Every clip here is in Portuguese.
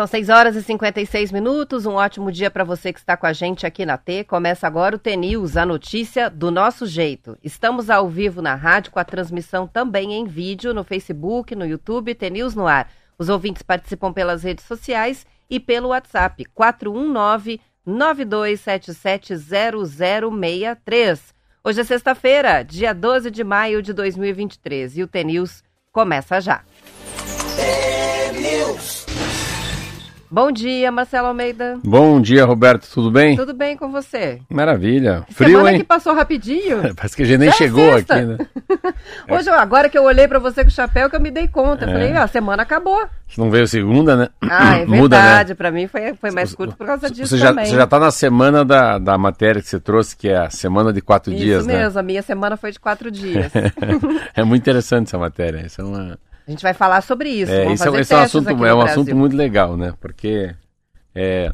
São 6 horas e 56 minutos. Um ótimo dia para você que está com a gente aqui na T. Começa agora o T-News, a notícia do nosso jeito. Estamos ao vivo na rádio com a transmissão também em vídeo no Facebook, no YouTube, T-News no ar. Os ouvintes participam pelas redes sociais e pelo WhatsApp 419 92770063. Hoje é sexta-feira, dia 12 de maio de 2023 e o T-News começa já. Bom dia, Marcelo Almeida. Bom dia, Roberto. Tudo bem? Tudo bem com você? Maravilha. Frio, Semana hein? que passou rapidinho. Parece que a gente nem é chegou sexta. aqui, né? Hoje, agora que eu olhei pra você com o chapéu, que eu me dei conta. Eu É. falei, ó, a semana acabou. Se não veio segunda, né? Ah, é Muda, verdade. né? Pra mim foi, foi mais curto por causa disso Você já, também. você já tá na semana da, da matéria que você trouxe, que é a semana de quatro Isso dias, mesmo, a minha semana foi de quatro dias. né? é muito interessante essa matéria. Isso é, uma, A gente vai falar sobre isso. é, Vamos isso é, isso é um assunto, é um Brasil. assunto muito legal, né? Porque é,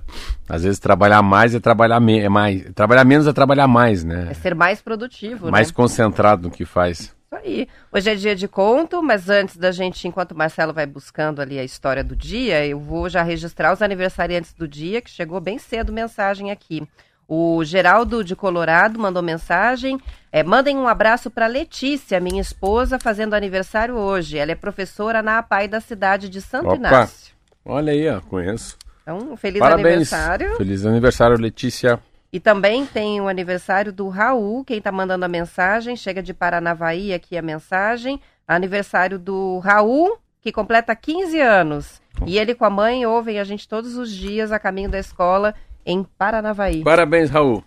às vezes trabalhar mais é trabalhar me, é mais, trabalhar menos é trabalhar mais, né? É ser mais produtivo, mais né? concentrado no que faz. Isso aí. Hoje é dia de conto, mas antes da gente, enquanto o Marcelo vai buscando ali a história do dia, eu vou já registrar os aniversariantes do dia, que chegou bem cedo mensagem aqui. O Geraldo de Colorado mandou mensagem. É, mandem um abraço para Letícia, minha esposa, fazendo aniversário hoje. Ela é professora na APAI da cidade de Santo Opa. Inácio. Olha aí, ó, conheço. Então, feliz Parabéns. aniversário. Feliz aniversário, Letícia. E também tem o aniversário do Raul, quem está mandando a mensagem, chega de Paranavaí aqui a mensagem. Aniversário do Raul, que completa 15 anos. E ele com a mãe ouvem a gente todos os dias a caminho da escola em Paranavaí. Parabéns, Raul.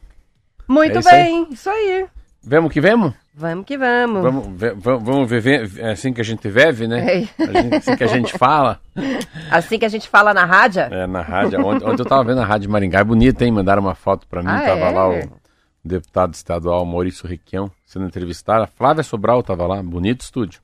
Muito É isso aí. bem, isso aí. Vemos que vemos? Vamos que vamos. Vamos, vamos, vamos viver assim que a gente vive, né? É. Assim que a gente fala Assim que a gente fala na rádio, é, na rádio. Ontem, ontem eu tava vendo a Rádio Maringá, é bonita, hein? Mandaram uma foto pra mim, Ah, tava é? lá o deputado estadual Maurício Requião sendo entrevistado. A Flávia Sobral tava lá, bonito estúdio.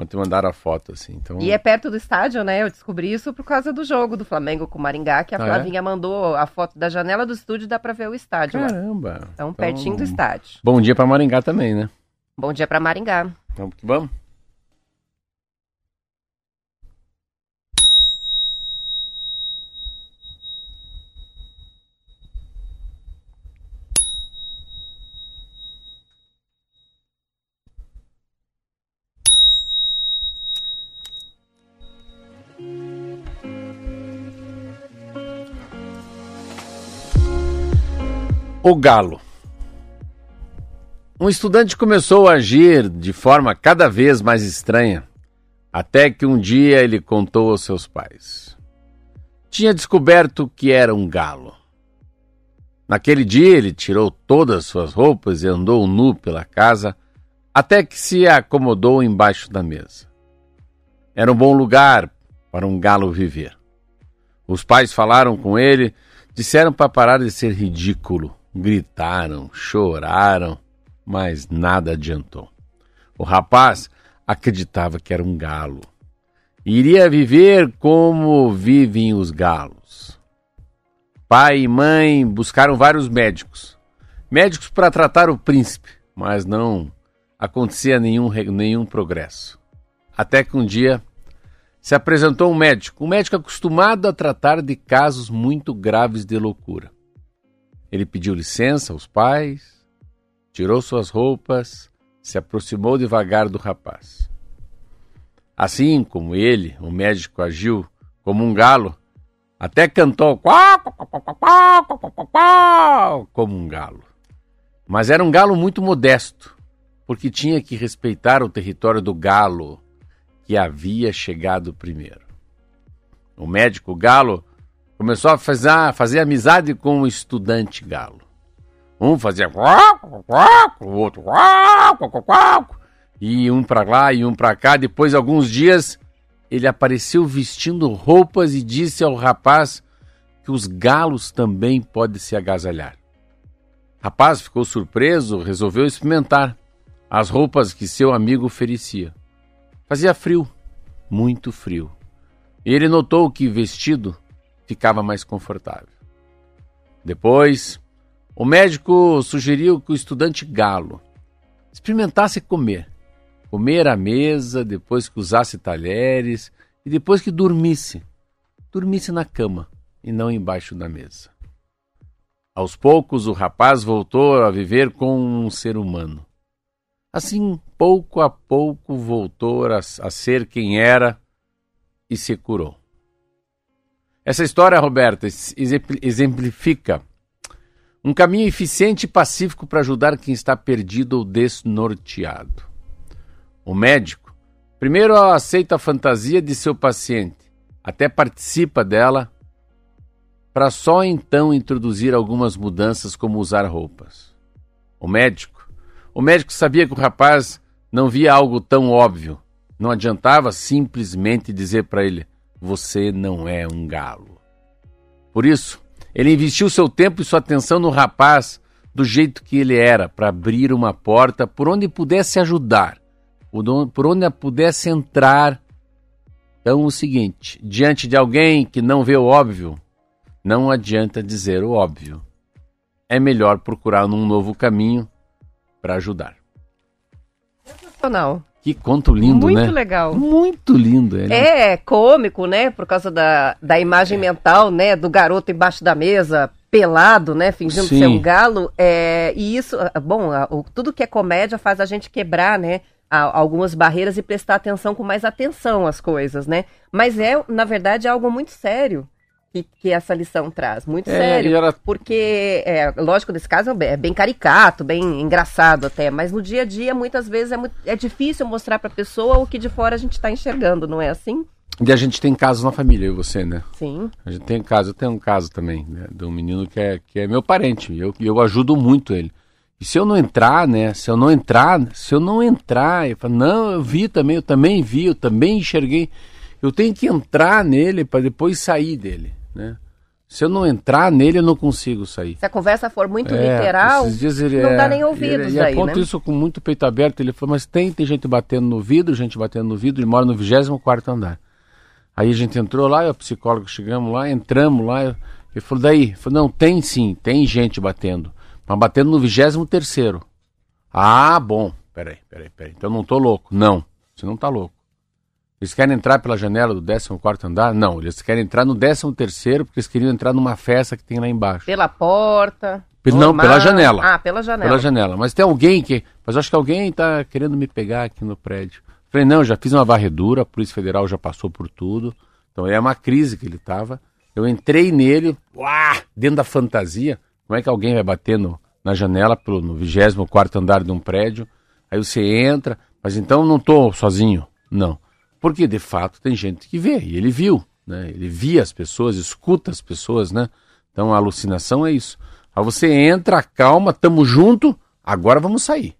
Ontem mandaram a foto, assim. Então, e é perto do estádio, né? Eu descobri isso por causa do jogo do Flamengo com o Maringá, que a Ah, é? Flavinha mandou a foto da janela do estúdio e dá pra ver o estádio lá. Caramba. Então, pertinho do estádio. Bom dia pra Maringá também, né? Bom dia pra Maringá. Que vamos? O galo. Um estudante começou a agir de forma cada vez mais estranha, até que um dia ele contou aos seus pais. Tinha descoberto que era um galo. Naquele dia ele tirou todas suas roupas e andou nu pela casa, até que se acomodou embaixo da mesa. Era um bom lugar para um galo viver. Os pais falaram com ele, disseram para parar de ser ridículo, gritaram, choraram mas nada adiantou. O rapaz acreditava que era um galo. Iria viver como vivem os galos. Pai e mãe buscaram vários médicos. Médicos para tratar o príncipe, mas não acontecia nenhum, nenhum progresso. Até que um dia se apresentou um médico, um médico acostumado a tratar de casos muito graves de loucura. Ele pediu licença aos pais, tirou suas roupas, se aproximou devagar do rapaz. Assim como ele, o médico agiu como um galo, até cantou quá, como um galo. Mas era um galo muito modesto, porque tinha que respeitar o território do galo que havia chegado primeiro. O médico galo começou a fazer, fazer amizade com o estudante galo. Um fazia o outro e um para lá e um para cá. Depois de alguns dias, ele apareceu vestindo roupas e disse ao rapaz que os galos também podem se agasalhar. O rapaz ficou surpreso, resolveu experimentar as roupas que seu amigo oferecia. Fazia frio, muito frio. Ele notou que vestido ficava mais confortável. Depois, o médico sugeriu que o estudante galo experimentasse comer. comer à mesa, depois que usasse talheres e depois que dormisse. Dormisse na cama e não embaixo da mesa. Aos poucos, o rapaz voltou a viver com um ser humano. Assim, pouco a pouco, voltou a, a ser quem era e se curou. Essa história, Roberta, exemplifica um caminho eficiente e pacífico para ajudar quem está perdido ou desnorteado. O médico primeiro aceita a fantasia de seu paciente, até participa dela, para só então introduzir algumas mudanças como usar roupas. O médico, o médico sabia que o rapaz não via algo tão óbvio. Não adiantava simplesmente dizer para ele: você não é um galo. Por isso, ele investiu seu tempo e sua atenção no rapaz do jeito que ele era, para abrir uma porta por onde pudesse ajudar, por onde pudesse entrar. Então, o seguinte: diante de alguém que não vê o óbvio, não adianta dizer o óbvio. É melhor procurar um novo caminho para ajudar. Não. Que conto lindo, Muito né? Muito legal. Muito lindo. Ele. É cômico, né? Por causa da, da imagem é. mental, né? Do garoto embaixo da mesa, pelado, né? Fingindo Sim. ser um galo. É, e isso, ah, bom, tudo que é comédia faz a gente quebrar, né? algumas barreiras e prestar atenção com mais atenção às coisas, né? Mas é, na verdade, é algo muito sério que, que essa lição traz. Muito é, sério. Era... Porque, é, lógico, nesse caso é bem caricato, bem engraçado até, mas no dia a dia, muitas vezes, é, muito, é difícil mostrar para a pessoa o que de fora a gente está enxergando, não é assim? E a gente tem casos na família, eu e você, né? Sim. A gente tem caso, eu tenho um caso também, né, de um menino que é, que é meu parente, eu, eu ajudo muito ele. E se eu não entrar, né? Se eu não entrar, se eu não entrar, eu falo, não, eu vi também, eu também vi, eu também enxerguei. Eu tenho que entrar nele para depois sair dele né? Se eu não entrar nele, eu não consigo sair. Se a conversa for muito é, literal, não é, dá nem ouvidos ele, aí, aponta né? isso com muito peito aberto. Ele falou, mas tem, tem gente batendo no vidro, gente batendo no vidro. Ele mora no 24 andar. Aí a gente entrou lá, o psicólogo chegamos lá, entramos lá. Ele falou, daí? falou, não, tem sim, tem gente batendo. Mas batendo no 23 Ah, bom. Peraí, peraí, peraí. Então eu não tô louco. Não, você não tá louco. Eles querem entrar pela janela do 14 andar? Não, eles querem entrar no 13 porque eles queriam entrar numa festa que tem lá embaixo. Pela porta? Não, pela janela. Ah, pela janela. Pela janela. Mas tem alguém que... Mas acho que alguém está querendo me pegar aqui no prédio. Falei, não, já fiz uma varredura, a Polícia Federal já passou por tudo. Então é uma crise que ele estava. Eu entrei nele, uá, dentro da fantasia. Como é que alguém vai bater no, na janela pelo, no 24 andar de um prédio? Aí você entra, mas então não estou sozinho. Não. Porque, de fato, tem gente que vê, e ele viu, né? Ele via as pessoas, escuta as pessoas, né? Então, a alucinação é isso. Aí você entra, calma, tamo junto, agora vamos sair.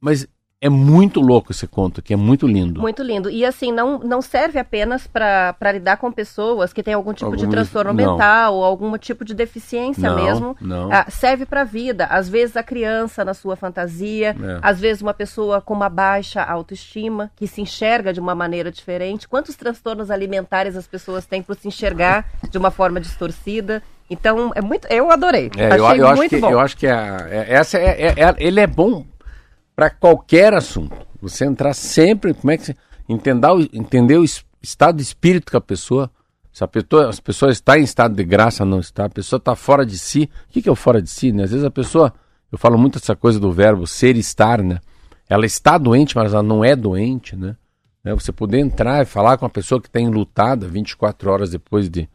Mas é muito louco esse conto aqui, é muito lindo. Muito lindo. E assim, não, não serve apenas para lidar com pessoas que têm algum tipo algum... de transtorno não. mental ou algum tipo de deficiência não, mesmo. Não. Ah, serve para a vida. Às vezes a criança na sua fantasia, é. às vezes uma pessoa com uma baixa autoestima, que se enxerga de uma maneira diferente. Quantos transtornos alimentares as pessoas têm por se enxergar de uma forma distorcida? Então, é muito. Eu adorei. É, Achei eu, eu muito acho que, bom. Eu acho que a, é, essa é, é, é, ele é bom para qualquer assunto. Você entrar sempre, como é que você, entender, entender o estado de espírito que a pessoa, se a pessoa, as pessoas está em estado de graça não está, a pessoa está fora de si. O que, que é o fora de si? Né? Às vezes a pessoa, eu falo muito essa coisa do verbo ser e estar, né? Ela está doente, mas ela não é doente, né? né? Você poder entrar e falar com uma pessoa que está enlutada 24 horas depois de,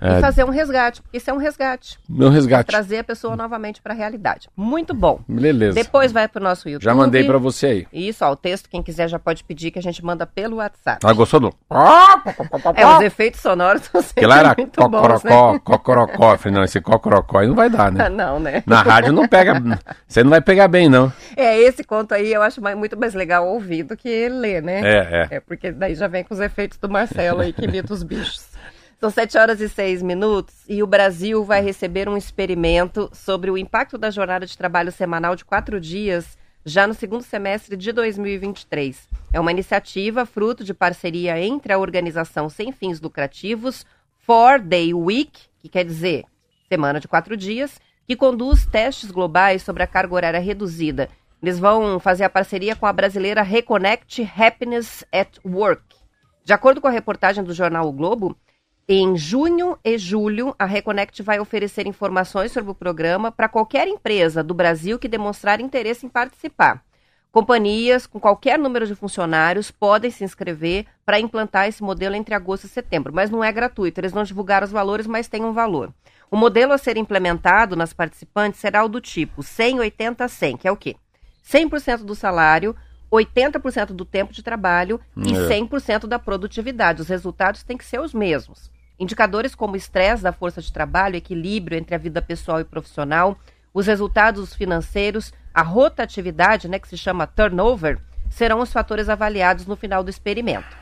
é... E fazer um resgate, porque isso é um resgate. Meu resgate. Trazer a pessoa novamente para a realidade. Muito bom. Beleza. Depois vai para o nosso YouTube. Já mandei para você aí. Isso, ó, o texto, quem quiser já pode pedir que a gente manda pelo WhatsApp. Ah, gostou do... É, os efeitos sonoros são sempre lá era muito cocorocó, bons, né? cocorocó. Eu falei, não, esse cocorocó aí não vai dar, né? não, né? Na rádio não pega, você não vai pegar bem, não. É, esse conto aí eu acho muito mais legal ouvir do que ler, né? É, é. É, porque daí já vem com os efeitos do Marcelo aí, que imita os bichos. São 7 horas e 6 minutos e o Brasil vai receber um experimento sobre o impacto da jornada de trabalho semanal de quatro dias já no segundo semestre de 2023. É uma iniciativa fruto de parceria entre a organização sem fins lucrativos Four Day Week, que quer dizer semana de quatro dias, que conduz testes globais sobre a carga horária reduzida Eles vão fazer a parceria com a brasileira Reconnect Happiness at Work. De acordo com a reportagem do jornal O Globo, em junho e julho, a Reconnect vai oferecer informações sobre o programa para qualquer empresa do Brasil que demonstrar interesse em participar. Companhias com qualquer número de funcionários podem se inscrever para implantar esse modelo entre agosto e setembro, mas não é gratuito. Eles não divulgaram os valores, mas tem um valor. O modelo a ser implementado nas participantes será o do tipo 100, 80, 100, que é o quê? 100% do salário, 80% do tempo de trabalho e 100% é. da produtividade. Os resultados têm que ser os mesmos. Indicadores como estresse da força de trabalho, equilíbrio entre a vida pessoal e profissional, os resultados financeiros, a rotatividade, né, que se chama turnover, serão os fatores avaliados no final do experimento.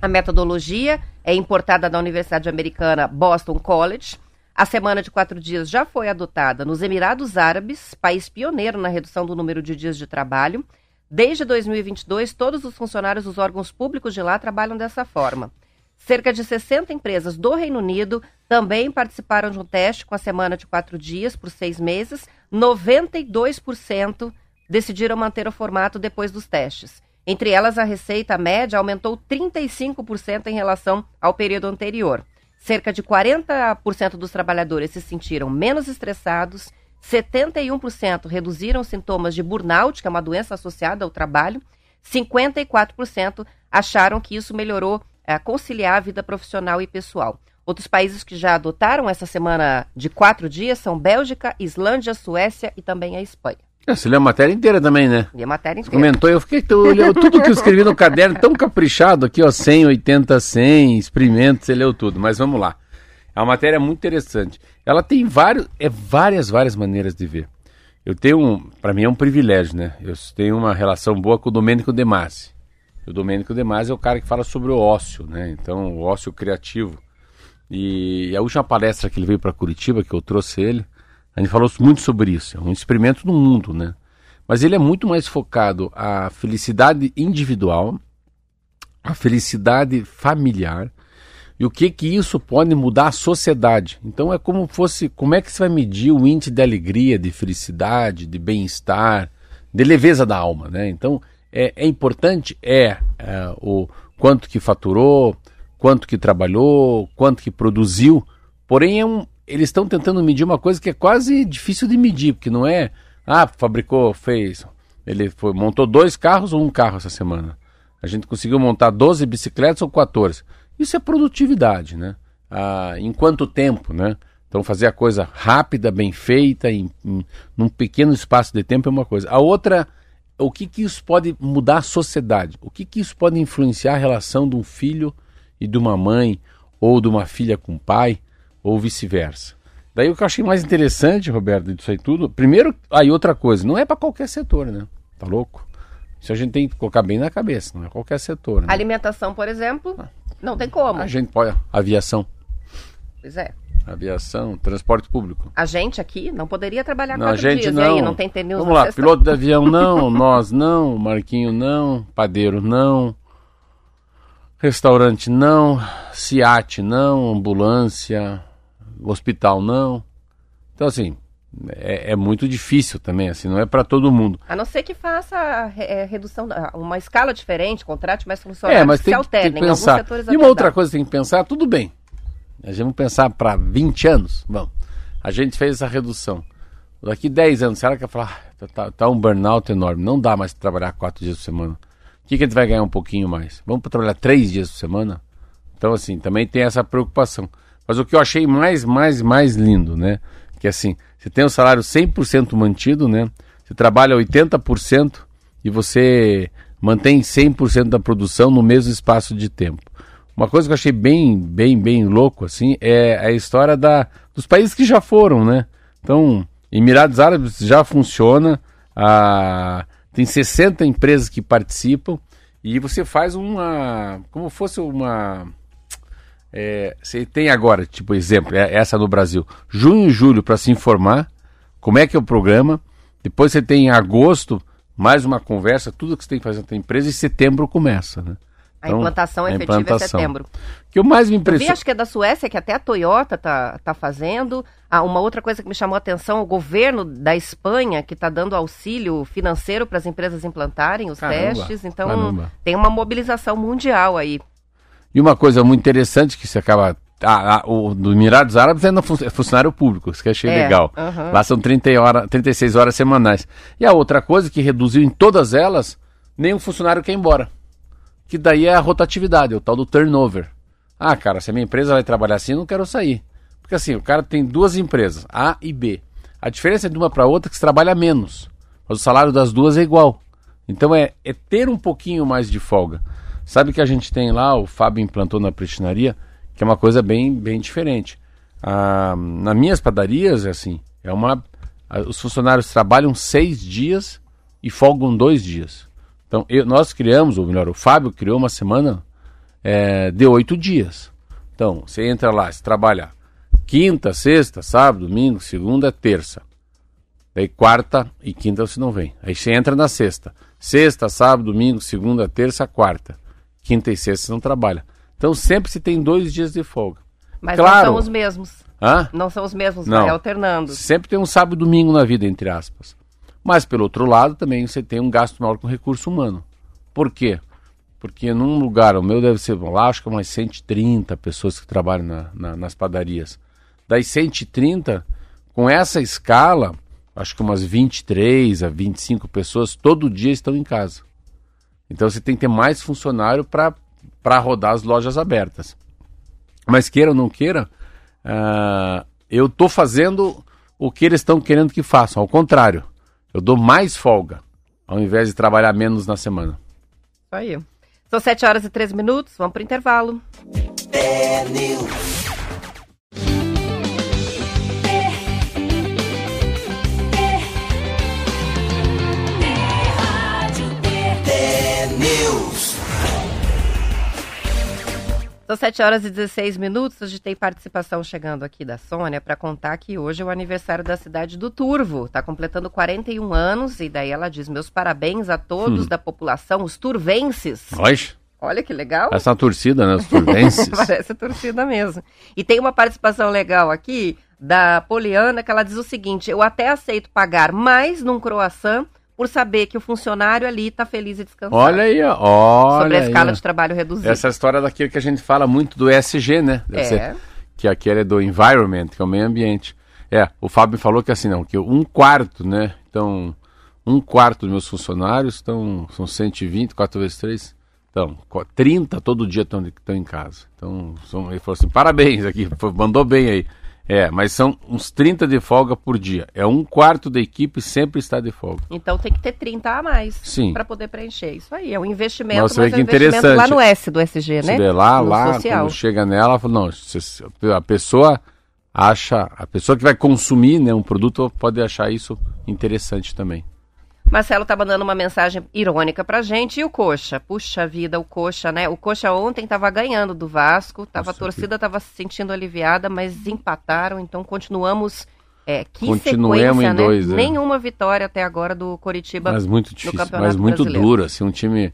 A metodologia é importada da Universidade Americana Boston College. A semana de quatro dias já foi adotada nos Emirados Árabes, país pioneiro na redução do número de dias de trabalho. Desde 2022, todos os funcionários dos órgãos públicos de lá trabalham dessa forma. Cerca de 60 empresas do Reino Unido também participaram de um teste com a semana de quatro dias por seis meses. 92% decidiram manter o formato depois dos testes. Entre elas, a receita média aumentou 35% em relação ao período anterior. Cerca de 40% dos trabalhadores se sentiram menos estressados, 71% reduziram sintomas de burnout, que é uma doença associada ao trabalho, 54% acharam que isso melhorou é, conciliar a vida profissional e pessoal. Outros países que já adotaram essa semana de quatro dias são Bélgica, Islândia, Suécia e também a Espanha. É, você leu a matéria inteira também, né? Li a matéria inteira. Você comentou, eu fiquei, tu leu tudo que eu escrevi no caderno, tão caprichado aqui, ó, 100, 80, 100, experimento, você leu tudo, mas vamos lá. É uma matéria muito interessante. Ela tem vários, é várias, várias maneiras de ver. Eu tenho, para mim é um privilégio, né? Eu tenho uma relação boa com o Domênico De Masi. O Domênico De Masi é o cara que fala sobre o ócio, né? Então, o ócio criativo. E a última palestra que ele veio para Curitiba, que eu trouxe ele, a gente falou muito sobre isso. É um experimento no mundo, né? Mas ele é muito mais focado à felicidade individual, à felicidade familiar e o que que isso pode mudar a sociedade. Então é como fosse, como é que você vai medir o índice de alegria, de felicidade, de bem-estar, de leveza da alma, né? Então é, é importante é, é, o quanto que faturou, quanto que trabalhou, quanto que produziu. Porém, é um, eles estão tentando medir uma coisa que é quase difícil de medir, porque não é, ah, fabricou, fez, ele foi, montou dois carros ou um carro essa semana. A gente conseguiu montar 12 bicicletas ou 14. Isso é produtividade, né? Ah, em quanto tempo, né? Então fazer a coisa rápida, bem feita, em, em, num pequeno espaço de tempo é uma coisa. A outra o que, que isso pode mudar a sociedade? O que, que isso pode influenciar a relação de um filho e de uma mãe, ou de uma filha com o pai, ou vice-versa? Daí o que eu achei mais interessante, Roberto, disso aí tudo, primeiro, aí outra coisa, não é para qualquer setor, né? Tá louco? Isso a gente tem que colocar bem na cabeça, não é qualquer setor. Né? Alimentação, por exemplo, ah. não tem como. A gente pode, aviação. Pois é. Aviação, transporte público. A gente aqui não poderia trabalhar não, quatro a gente dias, não. aí não tem pneus Vamos lá, piloto de avião não, nós não, Marquinho não, padeiro não, restaurante não, SIAT não, ambulância, hospital não. Então assim, é, é, muito difícil também, assim, não é para todo mundo. A não ser que faça é, redução, uma escala diferente, contrate mais funcionários é, mas tem, se alternem. Tem que pensar. E uma outra coisa que tem que pensar, tudo bem, a gente vamos pensar para 20 anos? Bom, a gente fez essa redução. Daqui 10 anos, será que vai falar, ah, tá, tá, um burnout enorme, não dá mais trabalhar 4 dias por semana. O que, que a gente vai ganhar um pouquinho mais? Vamos trabalhar 3 dias por semana? Então, assim, também tem essa preocupação. Mas o que eu achei mais, mais, mais lindo, né? Que assim, você tem o salário 100% mantido, né? Você trabalha 80% e você mantém 100% da produção no mesmo espaço de tempo. Uma coisa que eu achei bem, bem, bem louco, assim, é a história da, dos países que já foram, né? Então, Emirados Árabes já funciona, a, tem 60 empresas que participam e você faz uma, como fosse uma, é, você tem agora, tipo exemplo, é essa no Brasil, junho e julho para se informar como é que é o programa, depois você tem em agosto mais uma conversa, tudo que você tem que fazer na empresa e setembro começa, né? A então, implantação efetiva é implantação. é setembro. Que eu mais me impressiona... acho que é da Suécia, que até a Toyota tá, tá fazendo. Ah, uma outra coisa que me chamou a atenção, o governo da Espanha, que está dando auxílio financeiro para as empresas implantarem os caramba, testes. Então, caramba. tem uma mobilização mundial aí. E uma coisa muito interessante que você acaba ah, ah, o do Emirados Árabes é, no, é funcionário público, isso que eu achei é, legal. Lá são 30 hora, 36 horas semanais. E a outra coisa que reduziu em todas elas, nenhum funcionário quer ir embora. Que daí é a rotatividade, o tal do turnover. Ah, cara, se a minha empresa vai trabalhar assim, eu não quero sair. Porque assim, o cara tem duas empresas, A e B. A diferença de uma para outra é que se trabalha menos. Mas o salário das duas é igual. Então é, é ter um pouquinho mais de folga. Sabe que a gente tem lá, o Fábio implantou na prestinaria, que é uma coisa bem, bem diferente. Ah, nas minhas padarias, é assim, é uma, os funcionários trabalham seis dias e folgam dois dias. Então, eu, nós criamos, ou melhor, o Fábio criou uma semana é, de oito dias. Então, você entra lá, você trabalha quinta, sexta, sábado, domingo, segunda, terça. Daí quarta e quinta você não vem. Aí você entra na sexta. Sexta, sábado, domingo, segunda, terça, quarta. Quinta e sexta você não trabalha. Então sempre se tem dois dias de folga. Mas claro, não são os mesmos. Hã? Não são os mesmos, não. vai alternando. Sempre tem um sábado e domingo na vida, entre aspas. Mas, pelo outro lado, também você tem um gasto maior com recurso humano. Por quê? Porque num lugar, o meu deve ser, lá acho que é umas 130 pessoas que trabalham na, na, nas padarias. Das 130, com essa escala, acho que umas 23 a 25 pessoas todo dia estão em casa. Então você tem que ter mais funcionário para rodar as lojas abertas. Mas queira ou não queira, uh, eu estou fazendo o que eles estão querendo que façam. Ao contrário, eu dou mais folga, ao invés de trabalhar menos na semana. Isso aí. São 7 horas e 13 minutos, vamos para o intervalo. São 7 horas e 16 minutos. A gente tem participação chegando aqui da Sônia para contar que hoje é o aniversário da cidade do Turvo. Está completando 41 anos e daí ela diz: Meus parabéns a todos hum. da população, os turvenses. Nós? Olha que legal. Essa é torcida, né? Os turvenses. Parece torcida mesmo. E tem uma participação legal aqui da Poliana que ela diz o seguinte: Eu até aceito pagar mais num croissant por saber que o funcionário ali está feliz e descansado. Olha aí, olha Sobre a escala aí, de trabalho reduzida. Essa história daquilo que a gente fala muito do ESG, né? Deve é. Ser, que aquele é do environment, que é o meio ambiente. É, o Fábio falou que assim, não, que um quarto, né? Então, um quarto dos meus funcionários estão, são 120, 4 vezes 3, então, 30 todo dia estão em casa. Então, são, ele falou assim, parabéns aqui, mandou bem aí. É, mas são uns 30 de folga por dia. É um quarto da equipe sempre está de folga. Então tem que ter 30 a mais para poder preencher. Isso aí, é um investimento, Nossa, mas é um investimento lá no S do SG, né? Vê lá, no lá, social. quando chega nela, fala, não, a pessoa acha, a pessoa que vai consumir né, um produto pode achar isso interessante também. Marcelo tá mandando uma mensagem irônica pra gente. E o Coxa? Puxa vida, o Coxa, né? O Coxa ontem tava ganhando do Vasco, tava, Nossa, a torcida que... tava se sentindo aliviada, mas empataram, então continuamos. É, que Continuemos em né? dois, é. Nenhuma vitória até agora do Coritiba. Mas muito difícil, mas muito brasileiro. duro, assim, um time,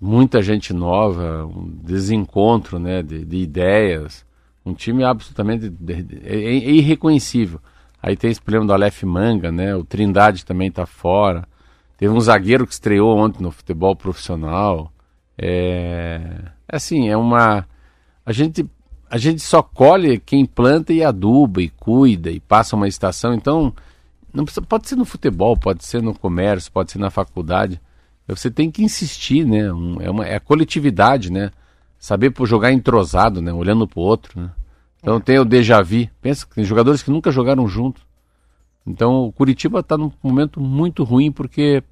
muita gente nova, um desencontro, né, de, de ideias, um time absolutamente de, de, é, é irreconhecível. Aí tem esse problema do Aleph Manga, né, o Trindade também tá fora. Teve um zagueiro que estreou ontem no futebol profissional. É, é assim, é uma. A gente, a gente só colhe quem planta e aduba e cuida e passa uma estação. Então, não precisa, pode ser no futebol, pode ser no comércio, pode ser na faculdade. Você tem que insistir, né? É, uma, é a coletividade, né? Saber por jogar entrosado, né? Olhando para o outro, né? Então tem o déjà vu. Pensa que tem jogadores que nunca jogaram juntos. Então o Curitiba está num momento muito ruim porque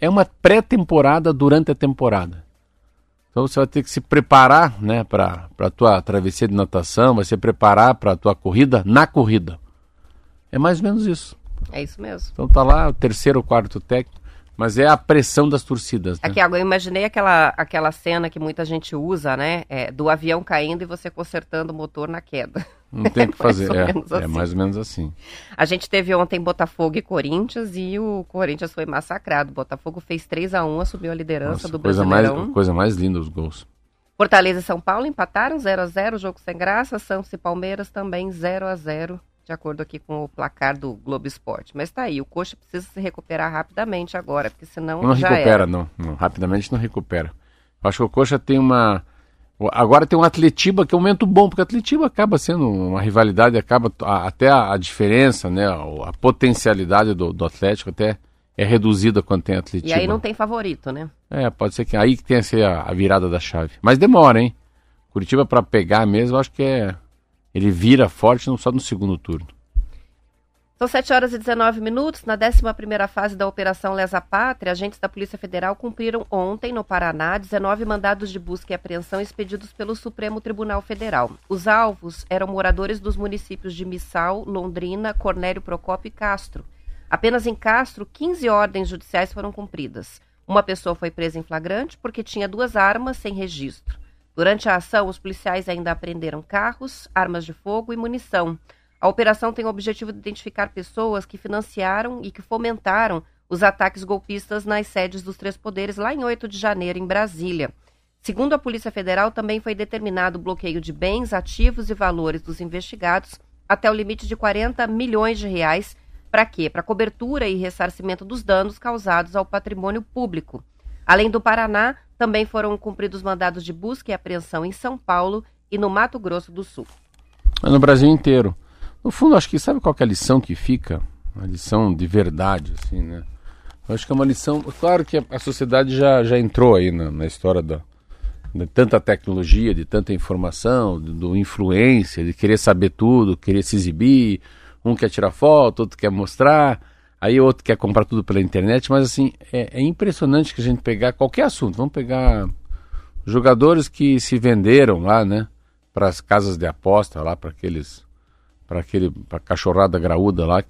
é uma pré-temporada durante a temporada. Então você vai ter que se preparar né, para a tua travessia de natação, vai se preparar para a tua corrida na corrida. É mais ou menos isso. É isso mesmo. Então tá lá o terceiro ou quarto técnico. Mas é a pressão das torcidas. Né? Aqui, agora eu imaginei aquela, aquela cena que muita gente usa, né? É, do avião caindo e você consertando o motor na queda. Não tem o que fazer, é, assim. é mais ou menos assim. A gente teve ontem Botafogo e Corinthians e o Corinthians foi massacrado. O Botafogo fez 3 a 1 assumiu a liderança Nossa, do coisa Brasileirão. Mais, coisa mais linda os gols. Fortaleza e São Paulo empataram 0 a 0 jogo sem graça. Santos e Palmeiras também 0 a 0 de acordo aqui com o placar do Globo Esporte. Mas tá aí, o Coxa precisa se recuperar rapidamente agora, porque senão não já recupera, era. Não, não, rapidamente não recupera. Eu acho que o Coxa tem uma agora tem um Atletiba que é um momento bom, porque o Atletiba acaba sendo uma rivalidade, acaba até a, a diferença, né, a, a potencialidade do, do, Atlético até é reduzida quando tem Atletiba. E aí não tem favorito, né? É, pode ser que aí que tenha ser a, a virada da chave. Mas demora, hein? Curitiba para pegar mesmo, acho que é ele vira forte não só no segundo turno. São 7 horas e 19 minutos. Na 11 fase da Operação Lesa Pátria, agentes da Polícia Federal cumpriram ontem, no Paraná, 19 mandados de busca e apreensão expedidos pelo Supremo Tribunal Federal. Os alvos eram moradores dos municípios de Missal, Londrina, Cornélio Procópio e Castro. Apenas em Castro, 15 ordens judiciais foram cumpridas. Uma pessoa foi presa em flagrante porque tinha duas armas sem registro. Durante a ação, os policiais ainda apreenderam carros, armas de fogo e munição. A operação tem o objetivo de identificar pessoas que financiaram e que fomentaram os ataques golpistas nas sedes dos três poderes lá em 8 de janeiro, em Brasília. Segundo a Polícia Federal, também foi determinado o bloqueio de bens, ativos e valores dos investigados até o limite de 40 milhões de reais. Para quê? Para cobertura e ressarcimento dos danos causados ao patrimônio público. Além do Paraná, também foram cumpridos mandados de busca e apreensão em São Paulo e no Mato Grosso do Sul. No Brasil inteiro. No fundo, acho que sabe qual é a lição que fica? Uma lição de verdade, assim, né? Eu acho que é uma lição. Claro que a, sociedade já, já entrou aí na, na história da, de tanta tecnologia, de tanta informação, do influência, de querer saber tudo, querer se exibir. Um quer tirar foto, outro quer mostrar. Aí outro quer comprar tudo pela internet, mas assim, é, é impressionante que a gente pegar qualquer assunto. Vamos pegar jogadores que se venderam lá, né? Para as casas de aposta, lá para aqueles. Para aquele. Para cachorrada graúda lá.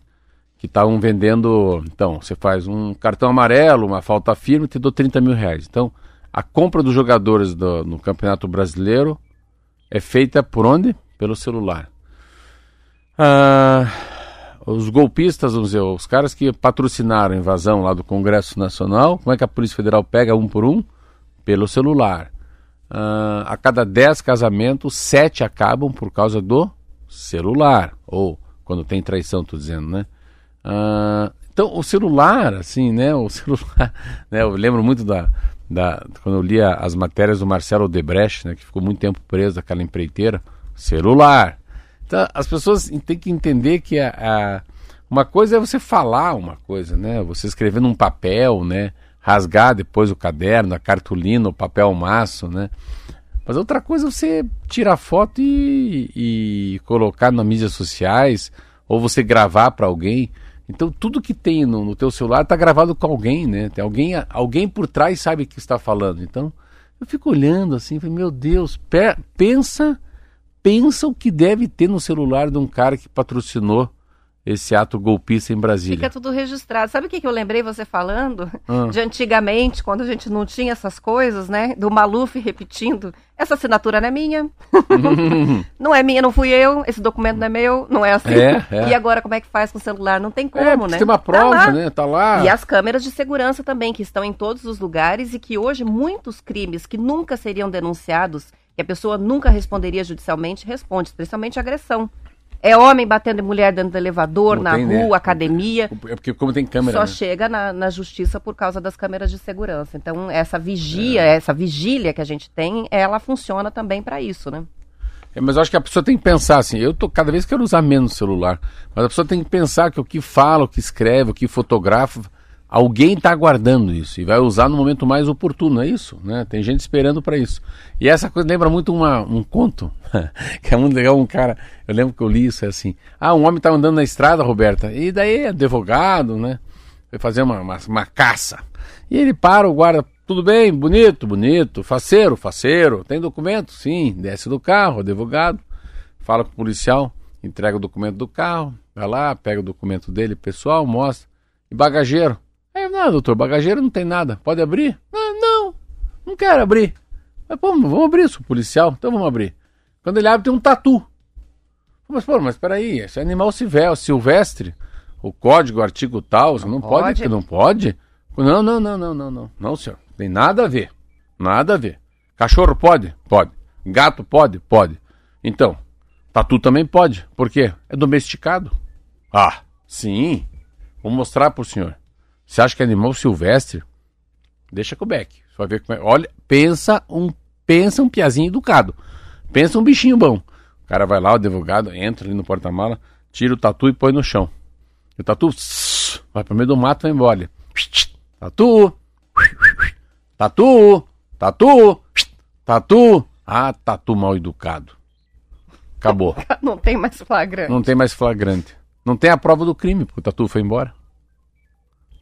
Que estavam vendendo. Então, você faz um cartão amarelo, uma falta firme, te dou 30 mil reais. Então, a compra dos jogadores do, no Campeonato Brasileiro é feita por onde? Pelo celular. Ah os golpistas, vamos dizer, os caras que patrocinaram a invasão lá do Congresso Nacional, como é que a Polícia Federal pega um por um? Pelo celular. Uh, a cada dez casamentos, sete acabam por causa do celular. Ou quando tem traição, estou dizendo, né? Uh, então, o celular, assim, né? O celular, né? Eu lembro muito da, da quando eu lia as matérias do Marcelo Odebrecht, né? Que ficou muito tempo preso naquela empreiteira. Celular. Então, as pessoas têm que entender que a, a, uma coisa é você falar uma coisa, né? Você escrever num papel, né? Rasgar depois o caderno, a cartolina, o papel maço, né? Mas outra coisa é você tirar foto e, e colocar nas mídias sociais, ou você gravar para alguém. Então tudo que tem no, no teu celular está gravado com alguém, né? Tem alguém, alguém por trás sabe o que está falando. Então eu fico olhando assim, meu Deus, pensa pensa o que deve ter no celular de um cara que patrocinou esse ato golpista em Brasília. Fica tudo registrado. Sabe o que, que eu lembrei você falando? Ah. De antigamente, quando a gente não tinha essas coisas, né? Do Maluf repetindo, essa assinatura não é minha. não é minha, não fui eu, esse documento não é meu, não é assim. É, é. E agora como é que faz com o celular? Não tem como, é, né? Tem uma prova, tá né? Tá lá. E as câmeras de segurança também, que estão em todos os lugares e que hoje muitos crimes que nunca seriam denunciados que a pessoa nunca responderia judicialmente, responde, especialmente agressão. É homem batendo em mulher dentro do elevador, na tem, né? rua, né? academia. É porque como tem câmera. Só né? chega na, na, justiça por causa das câmeras de segurança. Então, essa vigia, é. essa vigília que a gente tem, ela funciona também para isso, né? É, mas eu acho que a pessoa tem que pensar assim, eu tô cada vez quero usar menos celular, mas a pessoa tem que pensar que o que fala, o que escreve, o que fotografa, Alguém está aguardando isso e vai usar no momento mais oportuno, é isso? Né? Tem gente esperando para isso. E essa coisa lembra muito uma, um conto, que é muito legal. Um cara, eu lembro que eu li isso, é assim: Ah, um homem estava andando na estrada, Roberta, e daí, advogado, né? Foi fazer uma, uma, uma caça. E ele para, o guarda, tudo bem, bonito, bonito, faceiro, faceiro, tem documento? Sim, desce do carro, advogado, fala com o policial, entrega o documento do carro, vai lá, pega o documento dele, pessoal, mostra. E bagageiro? Aí, não, doutor, bagageiro não tem nada. Pode abrir? Ah, não, não quero abrir. Mas, pô, vamos abrir, sou policial, então vamos abrir. Quando ele abre, tem um tatu. Mas, pô, mas peraí, esse animal silvestre. O código, o artigo tal, não, não pode, pode não pode? Não, não, não, não, não, não. Não, senhor. Tem nada a ver. Nada a ver. Cachorro pode? Pode. Gato pode? Pode. Então, tatu também pode. Por quê? É domesticado. Ah, sim. Vou mostrar pro senhor. Você acha que é animal silvestre? Deixa com o Beck. Você vai ver como é. Olha, pensa um, pensa um piazinho educado. Pensa um bichinho bom. O cara vai lá, o advogado, entra ali no porta-mala, tira o tatu e põe no chão. E o tatu vai pro meio do mato e vai embora. Tatu! Tatu! Tatu! Tatu! Ah, tatu mal educado. Acabou. Não tem mais flagrante. Não tem mais flagrante. Não tem a prova do crime, porque o tatu foi embora.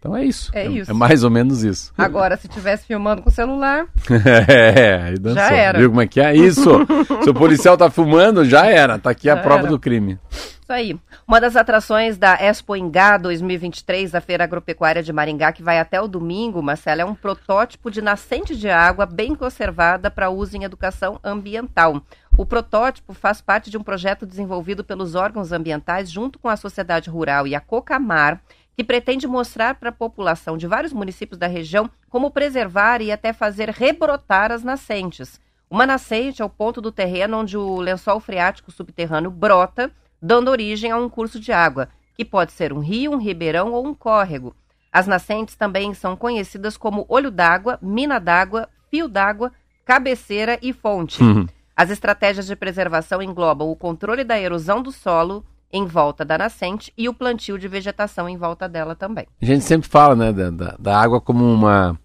Então é isso. É, isso. É mais ou menos isso. Agora, se tivesse filmando com o celular. é, aí dançou. Já era. Viu como é que é? Isso. se o policial tá filmando, já era. Tá aqui a prova era. do crime. Isso aí. Uma das atrações da Expo Ingá 2023, a Feira Agropecuária de Maringá, que vai até o domingo, Marcela, é um protótipo de nascente de água bem conservada para uso em educação ambiental. O protótipo faz parte de um projeto desenvolvido pelos órgãos ambientais junto com a sociedade rural e a Cocamar, que pretende mostrar para a população de vários municípios da região como preservar e até fazer rebrotar as nascentes. Uma nascente é o ponto do terreno onde o lençol freático subterrâneo brota dando origem a um curso de água, que pode ser um rio, um ribeirão ou um córrego. As nascentes também são conhecidas como olho d'água, mina d'água, fio d'água, cabeceira e fonte. Uhum. As estratégias de preservação englobam o controle da erosão do solo em volta da nascente e o plantio de vegetação em volta dela também. A gente sempre fala né, da, da água como uma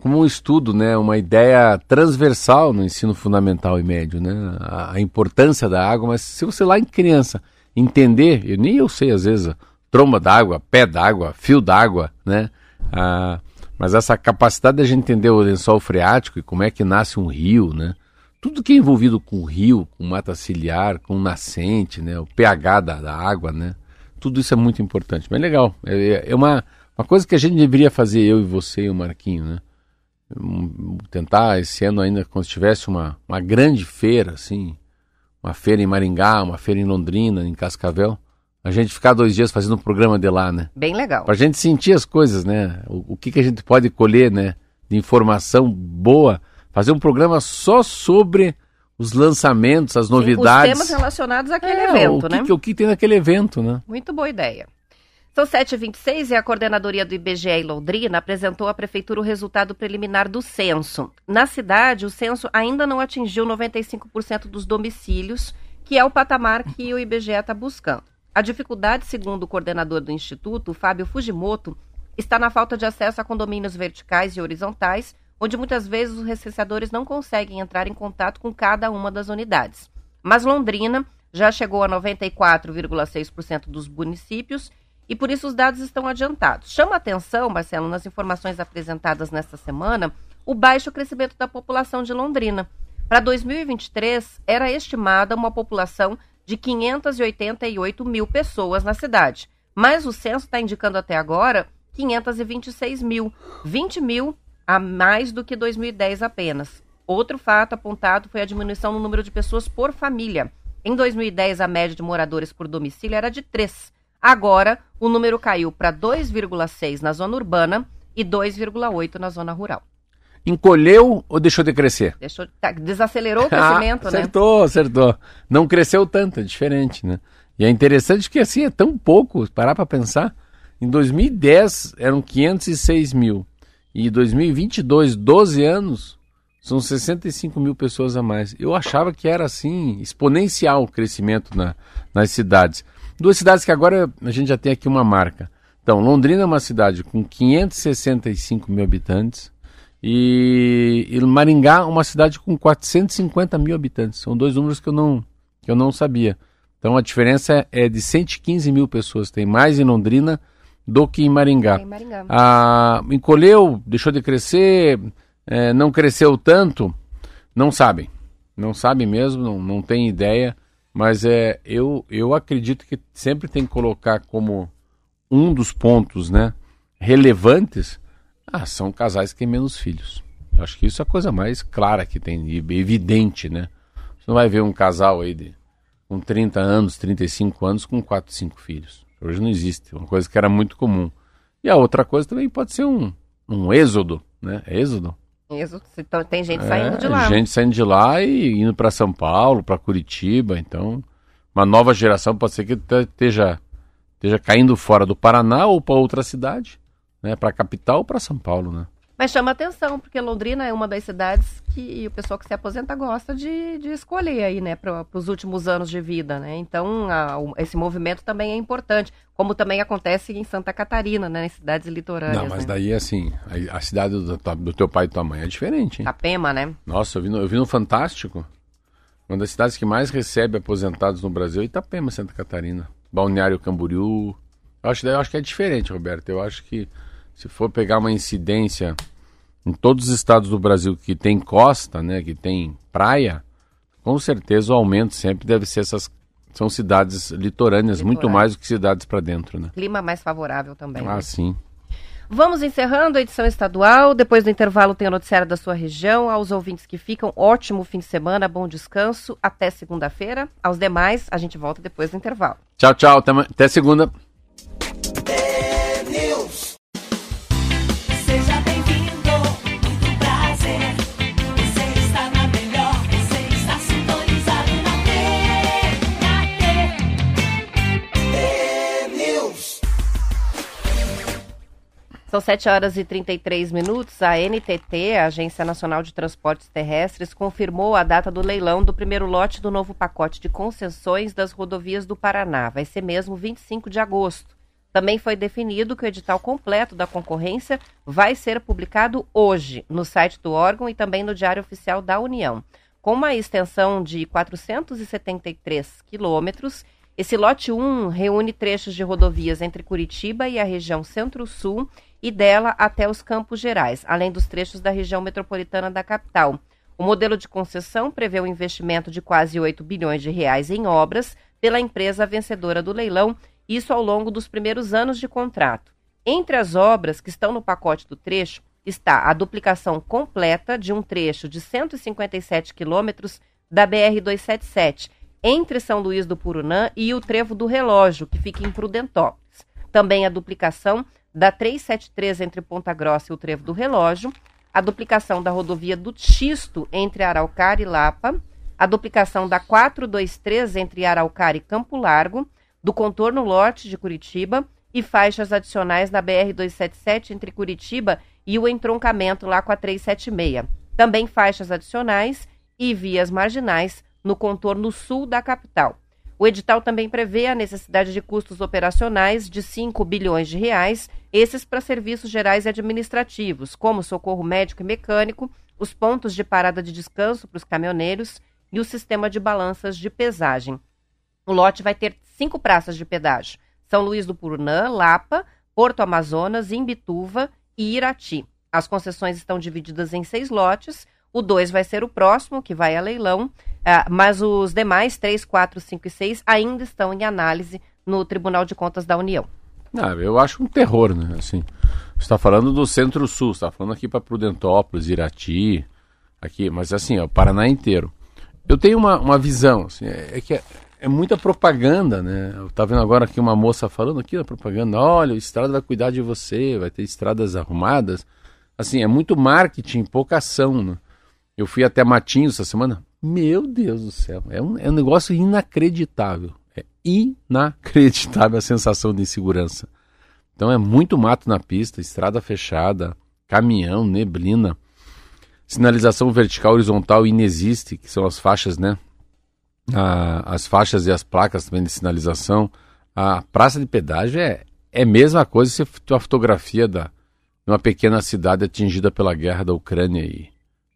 como um estudo, né, uma ideia transversal no ensino fundamental e médio, né, a, a, importância da água, mas se você lá em criança entender, eu nem eu sei às vezes, tromba d'água, pé d'água, fio d'água, né, a, mas essa capacidade de a gente entender o lençol freático e como é que nasce um rio, né, tudo que é envolvido com rio, com mata ciliar, com nascente, né, o pH da, da água, né, tudo isso é muito importante, mas legal, é, é uma, uma coisa que a gente deveria fazer, eu e você e o Marquinho, né, tentar esse ano ainda quando tivesse uma, uma grande feira assim uma feira em Maringá uma feira em Londrina em Cascavel a gente ficar dois dias fazendo um programa de lá né. Bem legal. Para a gente sentir as coisas né o, o, que que a gente pode colher né de informação boa fazer um programa só sobre os lançamentos as novidades Sim, os temas relacionados àquele é, evento o né que, o que tem naquele evento né muito boa ideia são 7h26 e a coordenadoria do IBGE em Londrina apresentou à Prefeitura o resultado preliminar do censo. Na cidade, o censo ainda não atingiu 95% dos domicílios, que é o patamar que o IBGE está buscando. A dificuldade, segundo o coordenador do Instituto, Fábio Fujimoto, está na falta de acesso a condomínios verticais e horizontais, onde muitas vezes os recenseadores não conseguem entrar em contato com cada uma das unidades. Mas Londrina já chegou a 94,6% dos municípios e por isso os dados estão adiantados. Chama atenção, Marcelo, nas informações apresentadas nesta semana, o baixo crescimento da população de Londrina. Para 2023, era estimada uma população de 588 mil pessoas na cidade, mas o censo está indicando até agora 526 mil, 20 mil a mais do que 2010 apenas. Outro fato apontado foi a diminuição no número de pessoas por família. Em 2010, a média de moradores por domicílio era de 3. Agora, o número caiu para 2,6 na zona urbana e 2,8 na zona rural. Encolheu ou deixou de crescer? Deixou, tá, desacelerou o crescimento, ah, acertou, né? Acertou, acertou. Não cresceu tanto, é diferente, né? E é interessante que assim é tão pouco, parar para pensar. Em 2010 eram 506 mil. E em 2022, 12 anos, são 65 mil pessoas a mais. Eu achava que era assim, exponencial o crescimento na, nas cidades. Duas cidades que agora a gente já tem aqui uma marca. Então, Londrina é uma cidade com 565 mil habitantes e, e Maringá uma cidade com 450 mil habitantes. São dois números que eu não, que eu não sabia. Então a diferença é de 115 mil pessoas. Tem mais em Londrina do que em Maringá. Em Maringá. Ah, encolheu, deixou de crescer, é, não cresceu tanto, não sabem. Não sabem mesmo, não, não tem ideia. Mas é, eu, eu acredito que sempre tem que colocar como um dos pontos né, relevantes, ah, são casais que têm menos filhos. Eu acho que isso é a coisa mais clara que tem, evidente, né? Você não vai ver um casal aí de, com 30 anos, 35 anos, com 4, 5 filhos. Hoje não existe, uma coisa que era muito comum. E a outra coisa também pode ser um, um êxodo, né? Êxodo? Isso, tem gente saindo é, de lá. Gente saindo de lá e indo para São Paulo, para Curitiba, então uma nova geração pode ser que esteja, esteja caindo fora do Paraná ou para outra cidade, né, para a capital ou para São Paulo, né? Mas chama atenção, porque Londrina é uma das cidades que o pessoal que se aposenta gosta de, de escolher aí, né, para os últimos anos de vida, né? Então, a, esse movimento também é importante, como também acontece em Santa Catarina, né, nas cidades litorâneas. Não, mas né? daí, assim, a, a cidade do, do, teu pai e tua mãe é diferente, hein? Tapema, né? Nossa, eu vi no, eu vi no Fantástico, uma das cidades que mais recebe aposentados no Brasil é Itapema, Santa Catarina. Balneário Camboriú. Eu acho, eu acho que é diferente, Roberto. Eu acho que se for pegar uma incidência em todos os estados do Brasil que tem costa, né, que tem praia, com certeza o aumento sempre deve ser essas são cidades litorâneas, muito mais do que cidades para dentro, né? Clima mais favorável também. Ah, né? sim. Vamos encerrando a edição estadual. Depois do intervalo tem o noticiário da sua região. Aos ouvintes que ficam, ótimo fim de semana, bom descanso. Até segunda-feira. Aos demais, a gente volta depois do intervalo. Tchau, tchau. Até segunda. São 7 horas e 33 minutos. A NTT, a Agência Nacional de Transportes Terrestres, confirmou a data do leilão do primeiro lote do novo pacote de concessões das rodovias do Paraná. Vai ser mesmo 25 de agosto. Também foi definido que o edital completo da concorrência vai ser publicado hoje no site do órgão e também no Diário Oficial da União. Com uma extensão de 473 quilômetros, esse lote 1 reúne trechos de rodovias entre Curitiba e a região Centro-Sul e dela até os Campos Gerais, além dos trechos da região metropolitana da capital. O modelo de concessão prevê o um investimento de quase 8 bilhões de reais em obras pela empresa vencedora do leilão, isso ao longo dos primeiros anos de contrato. Entre as obras que estão no pacote do trecho está a duplicação completa de um trecho de 157 quilômetros da BR-277, entre São Luís do Purunã e o Trevo do Relógio, que fica em Prudentópolis. Também a duplicação da 373 entre Ponta Grossa e o Trevo do Relógio, a duplicação da rodovia do Xisto entre Araucária e Lapa, a duplicação da 423 entre Araucária e Campo Largo, do contorno norte de Curitiba e faixas adicionais na BR-277 entre Curitiba e o entroncamento lá com a 376. Também faixas adicionais e vias marginais no contorno sul da capital. O edital também prevê a necessidade de custos operacionais de 5 bilhões de reais, esses para serviços gerais e administrativos, como socorro médico e mecânico, os pontos de parada de descanso para os caminhoneiros e o sistema de balanças de pesagem. O lote vai ter cinco praças de pedágio: São Luís do Purunã, Lapa, Porto Amazonas, Imbituva e Irati. As concessões estão divididas em seis lotes. O 2 vai ser o próximo, que vai a leilão, ah, mas os demais, 3, 4, 5 e 6, ainda estão em análise no Tribunal de Contas da União. Ah, eu acho um terror, né? Assim, você está falando do Centro-Sul, está falando aqui para Prudentópolis, Irati, aqui, mas assim, o Paraná inteiro. Eu tenho uma, uma visão, assim, é, é que é, é, muita propaganda, né? Eu tá vendo agora aqui uma moça falando aqui na propaganda, olha, o Estrada vai cuidar de você, vai ter estradas arrumadas. Assim, é muito marketing, pouca ação, né? Eu fui até Matinhos essa semana, meu Deus do céu, é um, é um negócio inacreditável. É inacreditável a sensação de insegurança. Então é muito mato na pista, estrada fechada, caminhão, neblina, sinalização vertical horizontal inexiste, que são as faixas, né? as faixas e as placas também de sinalização. A praça de pedágio é, é a mesma coisa se a fotografia da, uma pequena cidade atingida pela guerra da Ucrânia e,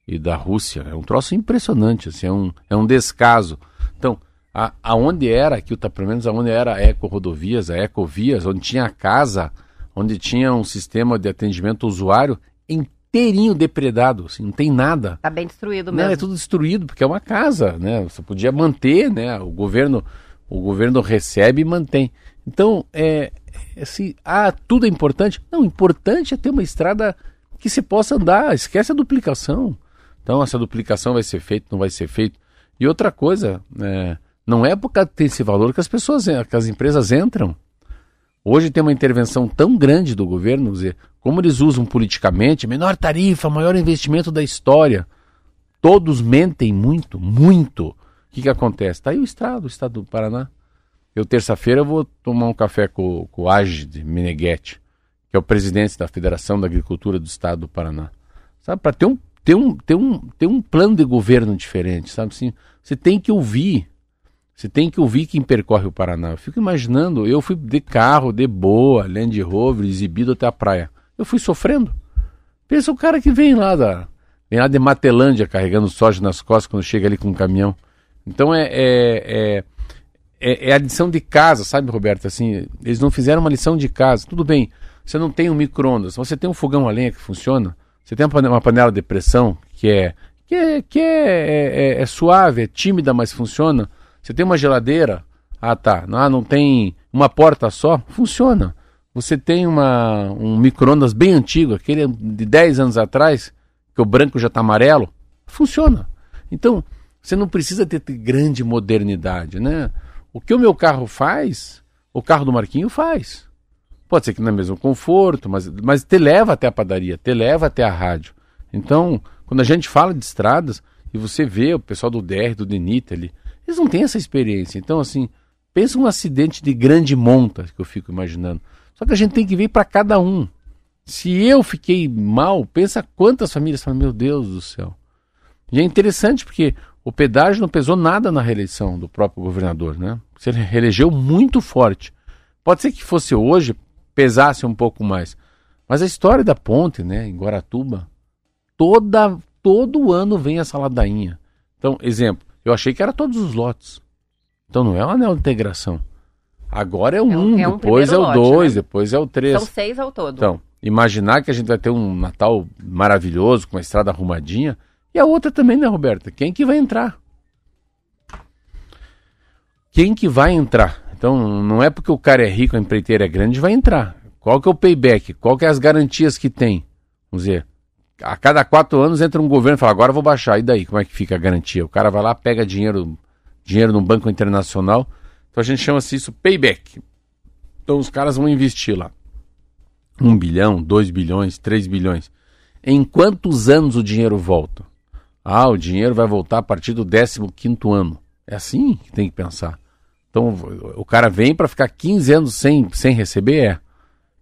e da Rússia. É um troço impressionante, assim, é, um, é um descaso. Então, a, aonde era aqui, tá, pelo menos aonde era a Eco Rodovias, a Ecovias, onde tinha a casa, onde tinha um sistema de atendimento usuário inteirinho depredado, assim, não tem nada. Tá bem destruído mesmo. Não, é tudo destruído, porque é uma casa, né? Você podia manter, né? O governo, o governo recebe e mantém. Então, é assim, ah, tudo é importante? Não, importante é ter uma estrada que se possa andar, esquece a duplicação. Então, essa duplicação vai ser feita, não vai ser feita. E outra coisa, é, não é por causa ter esse valor que as pessoas, que as empresas entram. Hoje tem uma intervenção tão grande do governo, dizer, como eles usam politicamente, menor tarifa, maior investimento da história. Todos mentem muito, muito. O que, que acontece? Está aí o Estado, o Estado do Paraná. Eu, terça-feira, vou tomar um café com, com o Agid Meneghetti, que é o presidente da Federação da Agricultura do Estado do Paraná. Sabe, para ter um, ter, um, ter, um, ter um plano de governo diferente, sabe assim? Você tem que ouvir. Você tem que ouvir quem percorre o Paraná. Eu fico imaginando, eu fui de carro, de boa, Land Rover, exibido até a praia. Eu fui sofrendo. Pensa o cara que vem lá da. Vem lá de Matelândia carregando soja nas costas quando chega ali com um caminhão. Então é, é, é, é, é a lição de casa, sabe, Roberto? Assim, eles não fizeram uma lição de casa. Tudo bem, você não tem um micro-ondas, você tem um fogão a lenha que funciona, você tem uma panela de pressão que é, que é, que é, é, é suave, é tímida, mas funciona. Você tem uma geladeira, ah tá, ah, não tem uma porta só, funciona. Você tem uma, um micro-ondas bem antigo, aquele de 10 anos atrás, que o branco já está amarelo, funciona. Então, você não precisa ter grande modernidade, né? O que o meu carro faz, o carro do Marquinho faz. Pode ser que não é mesmo conforto, mas, mas te leva até a padaria, te leva até a rádio. Então, quando a gente fala de estradas, e você vê o pessoal do DR, do DENIT ali, eles não têm essa experiência. Então, assim, pensa um acidente de grande monta que eu fico imaginando. Só que a gente tem que ver para cada um. Se eu fiquei mal, pensa quantas famílias falam, meu Deus do céu. E é interessante porque o pedágio não pesou nada na reeleição do próprio governador, né? Você reelegeu muito forte. Pode ser que fosse hoje, pesasse um pouco mais. Mas a história da ponte, né, em Guaratuba, toda, todo ano vem essa ladainha. Então, exemplo, eu achei que era todos os lotes. Então não é um anel de integração. Agora é, um, é um, é um depois é o dois, né? depois é o três. São seis ao todo. Então, imaginar que a gente vai ter um Natal maravilhoso, com uma estrada arrumadinha, e a outra também, né, Roberta? Quem que vai entrar? Quem que vai entrar? Então, não é porque o cara é rico, a empreiteira é grande, vai entrar. Qual que é o payback? Qual que é as garantias que tem? Vamos dizer, a cada quatro anos entra um governo e fala, agora vou baixar. E daí, como é que fica a garantia? O cara vai lá, pega dinheiro, dinheiro no banco internacional. Então a gente chama-se isso payback. Então os caras vão investir lá. Um bilhão, dois bilhões, três bilhões. Em quantos anos o dinheiro volta? Ah, o dinheiro vai voltar a partir do 15 quinto ano. É assim que tem que pensar. Então o cara vem para ficar 15 anos sem, sem receber, é.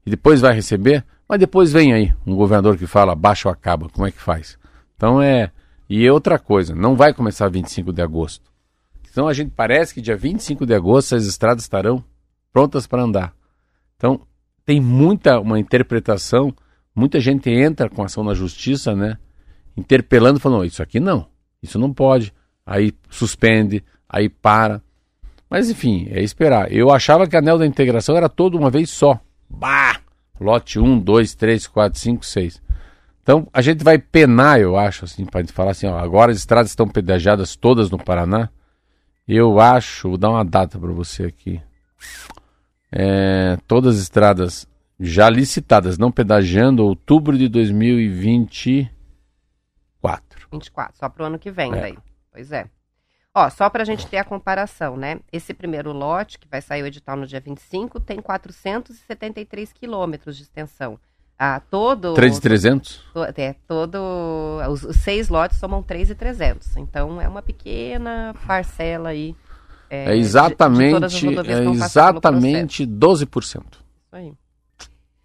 E depois vai receber? Mas depois vem aí um governador que fala baixa ou acaba, como é que faz? Então é. E é outra coisa, não vai começar 25 de agosto. Então a gente parece que dia 25 de agosto as estradas estarão prontas para andar. Então tem muita uma interpretação, muita gente entra com ação na justiça, né? Interpelando, falando, isso aqui não, isso não pode. Aí suspende, aí para. Mas enfim, é esperar. Eu achava que anel da integração era toda uma vez só. Bah! Lote 1, 2, 3, 4, 5, 6. Então, a gente vai penar, eu acho, assim, para falar assim, ó, agora as estradas estão pedagiadas todas no Paraná. Eu acho, vou dar uma data para você aqui. É, todas as estradas já licitadas, não pedagiando, outubro de 2024. 24, só para o ano que vem, é. daí. Pois é. Ó, só para a gente ter a comparação, né? Esse primeiro lote, que vai sair o edital no dia 25, tem 473 quilômetros de extensão. Ah, todo... 3,300? É, todo... Os, os, seis lotes somam 3,300. Então, é uma pequena parcela aí. É, é exatamente, de, de é exatamente 12%. Isso aí.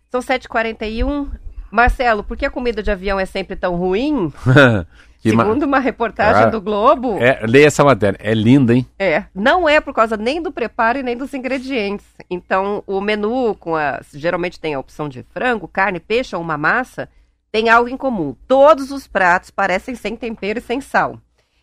São 7h41. Marcelo, por que a comida de avião é sempre tão ruim? Segundo uma reportagem ah, do Globo. É, leia essa matéria. É linda, hein? É. Não é por causa nem do preparo e nem dos ingredientes. Então, o menu, com a, geralmente tem a opção de frango, carne, peixe ou uma massa, tem algo em comum. Todos os pratos parecem sem tempero e sem sal.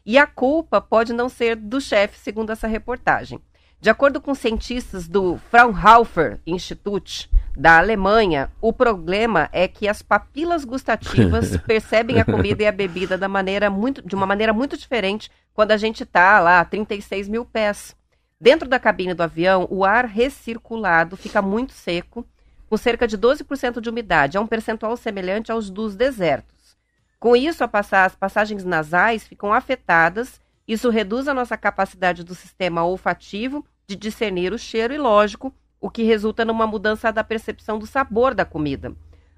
E a culpa pode não ser do chefe, segundo essa reportagem. De acordo com cientistas do Fraunhofer Institute da Alemanha, o problema é que as papilas gustativas percebem a comida e a bebida da maneira muito, de uma maneira muito diferente quando a gente está lá a 36 mil pés. Dentro da cabine do avião, o ar recirculado fica muito seco, com cerca de 12% de umidade. É um percentual semelhante aos dos desertos. Com isso, as passagens nasais ficam afetadas. Isso reduz a nossa capacidade do sistema olfativo de discernir o cheiro e, lógico, o que resulta numa mudança da percepção do sabor da comida.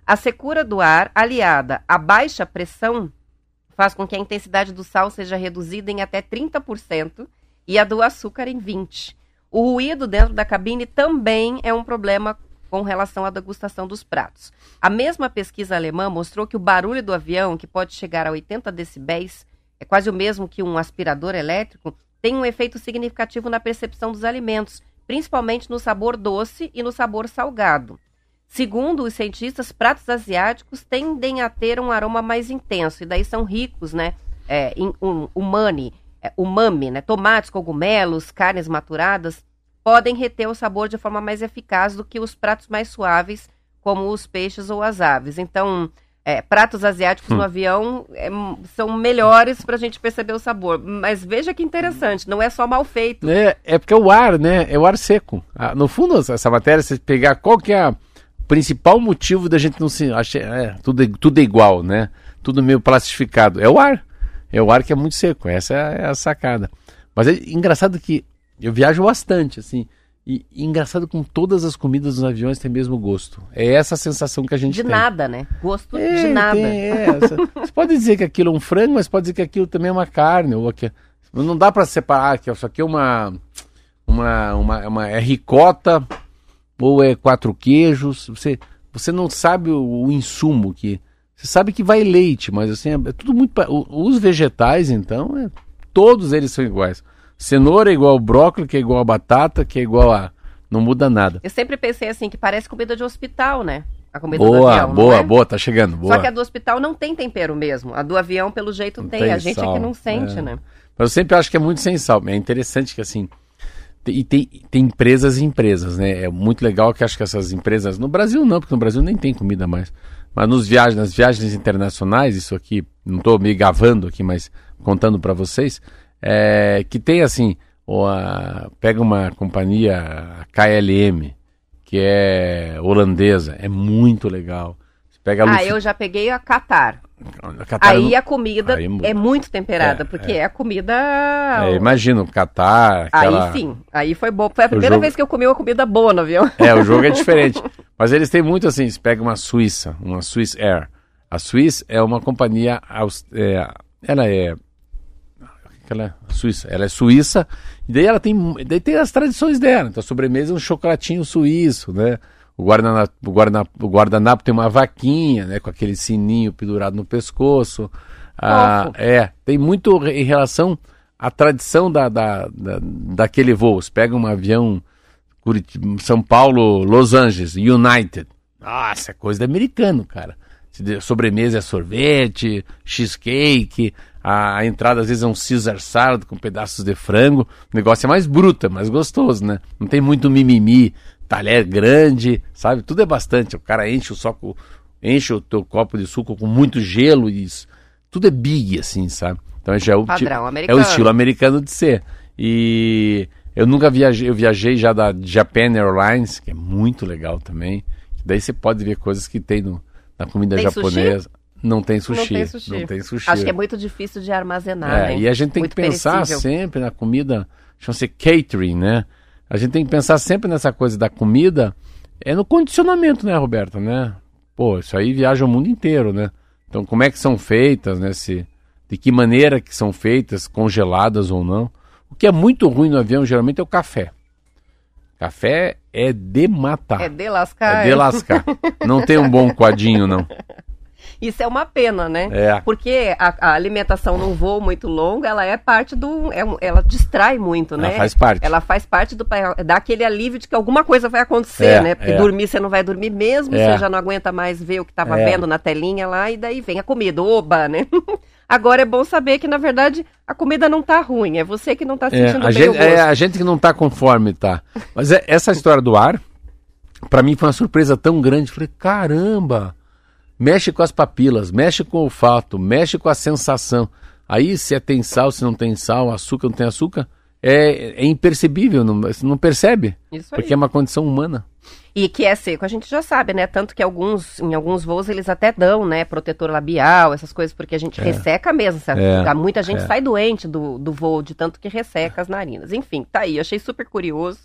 A secura do ar, aliada à baixa pressão, faz com que a intensidade do sal seja reduzida em até 30% e a do açúcar em 20%. O ruído dentro da cabine também é um problema com relação à degustação dos pratos. A mesma pesquisa alemã mostrou que o barulho do avião, que pode chegar a 80 decibéis, é quase o mesmo que um aspirador elétrico, tem um efeito significativo na percepção dos alimentos, principalmente no sabor doce e no sabor salgado. Segundo os cientistas, pratos asiáticos tendem a ter um aroma mais intenso e daí são ricos, né, é, em um, umami, é, umami, né, tomates, cogumelos, carnes maturadas podem reter o sabor de forma mais eficaz do que os pratos mais suaves, como os peixes ou as aves. Então, é, pratos asiáticos hum. no avião é, são melhores para a gente perceber o sabor. Mas veja que interessante, não é só mal feito. É, é porque é o ar, né? É o ar seco. Ah, no fundo, essa matéria, se pegar qual que é o principal motivo da gente não se. Achar, é, tudo, é, tudo é igual, né? Tudo meio plastificado. É o ar. É o ar que é muito seco. Essa é, é a sacada. Mas é engraçado que eu viajo bastante, assim. E, e, engraçado com todas as comidas nos aviões tem mesmo gosto. É essa a sensação que a gente de tem. De nada, né? Gosto é, de nada. Tem, é, você pode dizer que aquilo é um frango, mas pode dizer que aquilo também é uma carne. Ou aqui, não dá para separar que isso aqui é uma, uma, uma, uma é ricota ou é quatro queijos. Você, você não sabe o, o insumo que. Você sabe que vai leite, mas assim, é, é tudo muito. Os vegetais, então, é, todos eles são iguais. Cenoura é igual ao brócolis, que é igual a batata, que é igual a. Não muda nada. Eu sempre pensei assim, que parece comida de hospital, né? A comida boa, do avião. Boa, é? boa, tá chegando. Boa. Só que a do hospital não tem tempero mesmo. A do avião, pelo jeito, tem. tem. A gente sal, é que não sente, é. né? Mas eu sempre acho que é muito sem sal. É interessante que assim. E tem, tem empresas e empresas, né? É muito legal que acho que essas empresas. No Brasil não, porque no Brasil nem tem comida mais. Mas nos viagens, nas viagens internacionais, isso aqui, não estou me gavando aqui, mas contando para vocês, é, que tem assim, ou a, pega uma companhia KLM, que é holandesa, é muito legal. Você pega a ah, eu já peguei a Qatar. A aí não... a comida aí, é muito temperada, é, porque é. é a comida. É, imagino, Qatar. Aquela... Aí sim, aí foi bom. Foi a primeira jogo... vez que eu comi uma comida boa no avião. É, o jogo é diferente. Mas eles têm muito assim: você pega uma Suíça, uma Swiss Air. A Swiss é uma companhia. É, ela é ela é suíça. Ela é suíça, e daí ela tem, daí tem as tradições dela. Então a sobremesa é um chocolatinho suíço, né? O guardanapo, o guardanapo, o guardanapo tem uma vaquinha, né? Com aquele sininho pendurado no pescoço. Ah, é, tem muito em relação à tradição da, da, da, daquele voo. Você pega um avião Curitiba, São Paulo, Los Angeles, United. Nossa, é coisa de americano, cara. Sobremesa é sorvete, cheesecake, a, a, entrada às vezes é um Caesar salad com pedaços de frango. O negócio é mais bruto, é mais gostoso, né? Não tem muito mimimi, talher grande, sabe? Tudo é bastante. O cara enche o soco, enche o teu copo de suco com muito gelo e isso. Tudo é big, assim, sabe? Então já é o, Padrão é o estilo americano de ser. E eu nunca viajei, eu viajei já da Japan Airlines, que é muito legal também. Daí você pode ver coisas que tem no, na comida tem japonesa. Não tem sushi. Não tem sushi. Não tem sushi. Acho que é muito difícil de armazenar. É, né? E a gente tem muito que pensar perecível. sempre na comida, chama-se catering, né? A gente tem que pensar sempre nessa coisa da comida, é no condicionamento, né, Roberto, né? Pô, isso aí viaja o mundo inteiro, né? Então, como é que são feitas, né? Se, de que maneira que são feitas, congeladas ou não. O que é muito ruim no avião, geralmente, é o café. Café é de matar. É de lascar. É de lascar. não tem um bom coadinho, não. Isso é uma pena, né? É. Porque a, a alimentação num voo muito longo, ela é parte do. É, ela distrai muito, né? Ela faz parte. Ela faz parte do. dá aquele alívio de que alguma coisa vai acontecer, é, né? Porque é. dormir você não vai dormir mesmo, é. você já não aguenta mais ver o que estava é. vendo na telinha lá, e daí vem a comida, oba, né? Agora é bom saber que, na verdade, a comida não tá ruim. É você que não tá é, sentindo é, a bem gente, É a gente que não tá conforme, tá? Mas é, essa história do ar, para mim foi uma surpresa tão grande. Falei, caramba! Mexe com as papilas, mexe com o olfato, mexe com a sensação. Aí, se é, tem sal, se não tem sal, açúcar, não tem açúcar, é, é impercebível, não, você não percebe. Isso porque é uma condição humana. E que é seco, a gente já sabe, né? Tanto que alguns, em alguns voos eles até dão, né? Protetor labial, essas coisas, porque a gente é. resseca mesmo, sabe? É. Muita gente é. sai doente do, do voo, de tanto que resseca as narinas. Enfim, tá aí, achei super curioso.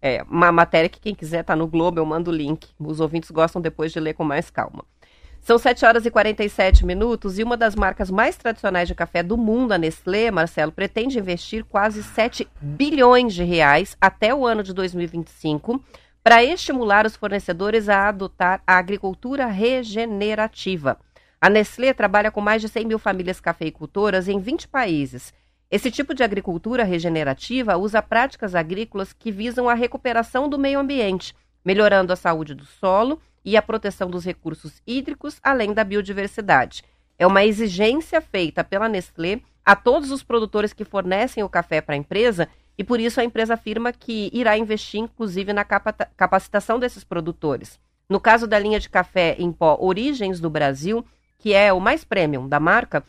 É uma matéria que quem quiser tá no Globo, eu mando o link. Os ouvintes gostam depois de ler com mais calma. São 7 horas e 47 minutos e uma das marcas mais tradicionais de café do mundo, a Nestlé, Marcelo, pretende investir quase 7 bilhões de reais até o ano de 2025 para estimular os fornecedores a adotar a agricultura regenerativa. A Nestlé trabalha com mais de 100 mil famílias cafeicultoras em 20 países esse tipo de agricultura regenerativa usa práticas agrícolas que visam a recuperação do meio ambiente, melhorando a saúde do solo e a proteção dos recursos hídricos, além da biodiversidade. É uma exigência feita pela Nestlé a todos os produtores que fornecem o café para a empresa e por isso a empresa afirma que irá investir inclusive na capacitação desses produtores. No caso da linha de café em pó Origens do Brasil, que é o mais premium da marca,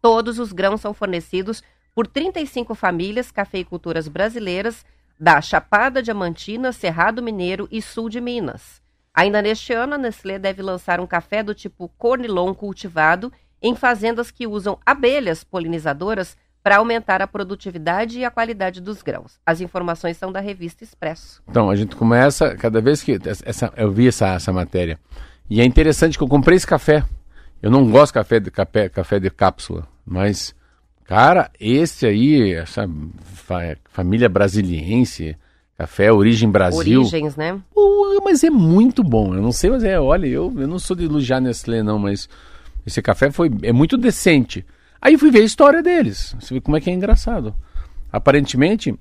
Todos os grãos são fornecidos por 35 famílias cafeicultoras brasileiras da Chapada Diamantina, Cerrado Mineiro e Sul de Minas. Ainda neste ano, a Nestlé deve lançar um café do tipo Cornilon cultivado em fazendas que usam abelhas polinizadoras para aumentar a produtividade e a qualidade dos grãos. As informações são da revista Expresso. Então, a gente começa, cada vez que. Essa, eu vi essa, essa matéria. E é interessante que eu comprei esse café. Eu não gosto de café de, café, café de cápsula, mas, cara, esse aí, essa fa família brasiliense, café Origem Brasil. Origens, né? Uh, mas é muito bom. Eu não sei, mas é, olha, eu, eu não sou de elogiar Nestlé, não, mas esse café foi, é muito decente. Aí fui ver a história deles. Você vê como é que é engraçado. Aparentemente,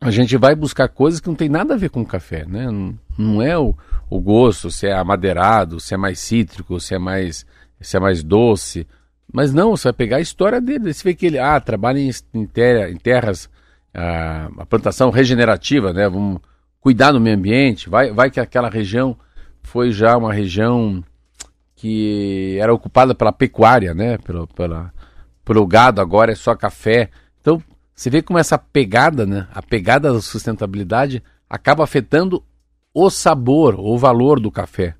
a gente vai buscar coisas que não tem nada a ver com café, né? Não, não é o, o gosto, se é amadeirado, se é mais cítrico, se é mais, se é mais doce. Mas não, você vai pegar a história dele. Você vê que ele ah, trabalha em, em, terra, em terras, ah, a plantação regenerativa, né? Vamos cuidar do meio ambiente. Vai, vai que aquela região foi já uma região que era ocupada pela pecuária, né? Pelo, pela, pelo gado, agora é só café. Então, você vê como essa pegada, né? A pegada da sustentabilidade acaba afetando o sabor, o valor do café.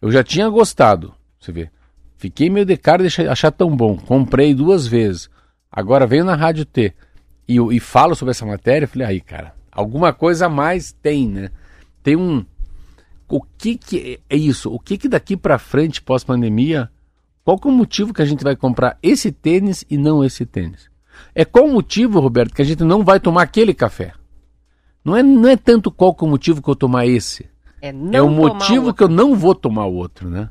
Eu já tinha gostado, você vê. Fiquei meio de cara de achar tão bom. Comprei duas vezes. Agora venho na Rádio T e, e falo sobre essa matéria. Falei, aí, cara, alguma coisa a mais tem, né? Tem um. O que, que é isso? O que, que daqui para frente, pós-pandemia, qual que é o motivo que a gente vai comprar esse tênis e não esse tênis? É qual o motivo, Roberto, que a gente não vai tomar aquele café? Não é, não é tanto qual que é o motivo que eu tomar esse. É, é o motivo que eu não vou tomar o outro, né?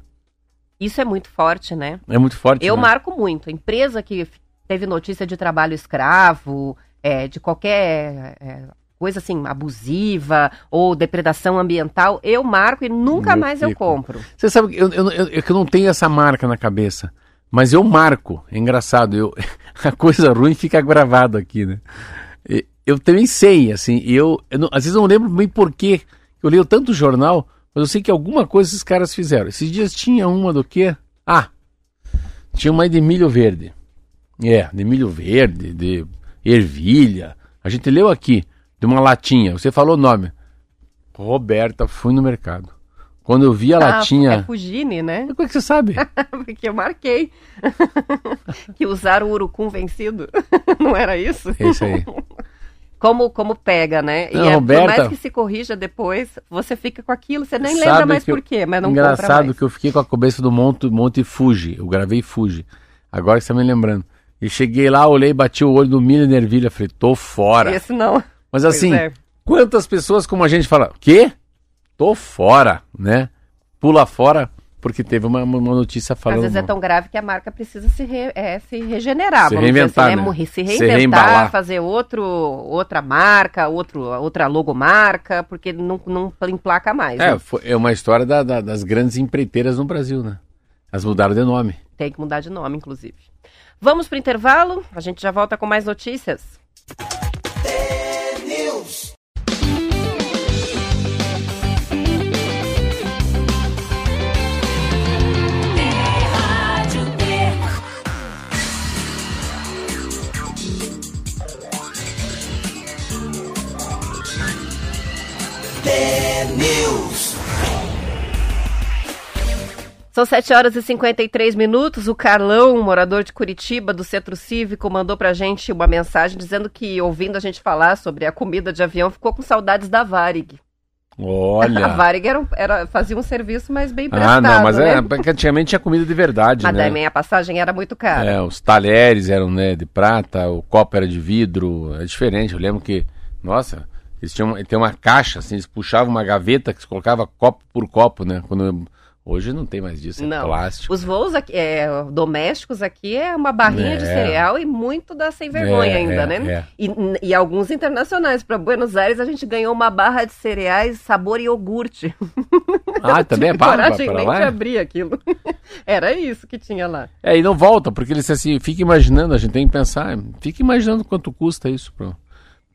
Isso é muito forte, né? É muito forte. Eu né? marco muito. Empresa que teve notícia de trabalho escravo, é, de qualquer é, coisa assim, abusiva ou depredação ambiental, eu marco e nunca eu mais fico. eu compro. Você sabe que eu, eu, eu, eu não tenho essa marca na cabeça. Mas eu marco, é engraçado, eu, a coisa ruim fica gravado aqui, né? eu também sei, assim, eu, eu não, às vezes não lembro bem porquê. Eu leio tanto jornal, mas eu sei que alguma coisa esses caras fizeram. Esses dias tinha uma do quê? Ah, tinha uma de milho verde. É, de milho verde, de ervilha. A gente leu aqui, de uma latinha. Você falou o nome. Roberta, fui no mercado. Quando eu vi a ah, latinha. É Fugine, né? Como é que você sabe? Porque eu marquei. que usaram o urucum vencido. Não era isso? É isso aí como, como pega, né? Não, e é, Roberta, por mais que se corrija depois, você fica com aquilo, você nem lembra mais por quê, mas não Engraçado que eu fiquei com a cabeça do Monte, Monte Fuji, eu gravei Fuji, agora que você tá me lembrando. E cheguei lá, olhei, bati o olho no milho e ervilha, falei, tô fora. Esse não. Mas assim, é. quantas pessoas como a gente fala, quê? Tô fora, né? Pula fora porque teve uma, uma notícia falando. Às vezes é tão grave que a marca precisa se, re, é, se regenerar, se reinventar, assim, né? Se reinventar, se fazer outro, outra marca, outro, outra logomarca, porque não, não emplaca mais. É, né? foi, é uma história da, da, das grandes empreiteiras no Brasil, né? Elas mudaram de nome. Tem que mudar de nome, inclusive. Vamos para o intervalo, a gente já volta com mais notícias. São 7 horas e 53 minutos. O Carlão, morador de Curitiba, do Centro Cívico, mandou pra gente uma mensagem dizendo que, ouvindo a gente falar sobre a comida de avião, ficou com saudades da Varig. Olha. A Varig era, era, fazia um serviço mais bem prestado. Ah, não, mas né? é, porque antigamente tinha comida de verdade, Mas né? também a passagem era muito cara. É, os talheres eram né, de prata, o copo era de vidro, é diferente. Eu lembro que, nossa, eles tinham tem uma caixa, assim, eles puxavam uma gaveta que se colocava copo por copo, né? Quando eu- hoje não tem mais disso, é Não. plástico. Os voos aqui, é, domésticos aqui é uma barrinha de É. cereal e muito da sem vergonha É, ainda, é, né? é. E, e alguns internacionais. Para Buenos Aires a gente ganhou uma barra de cereais sabor iogurte. Ah, também é pago coragem para nem de lá? abrir aquilo. Era isso que tinha lá. É, e não volta, porque eles assim, fica imaginando, a gente tem que pensar, fica imaginando quanto custa isso, pô.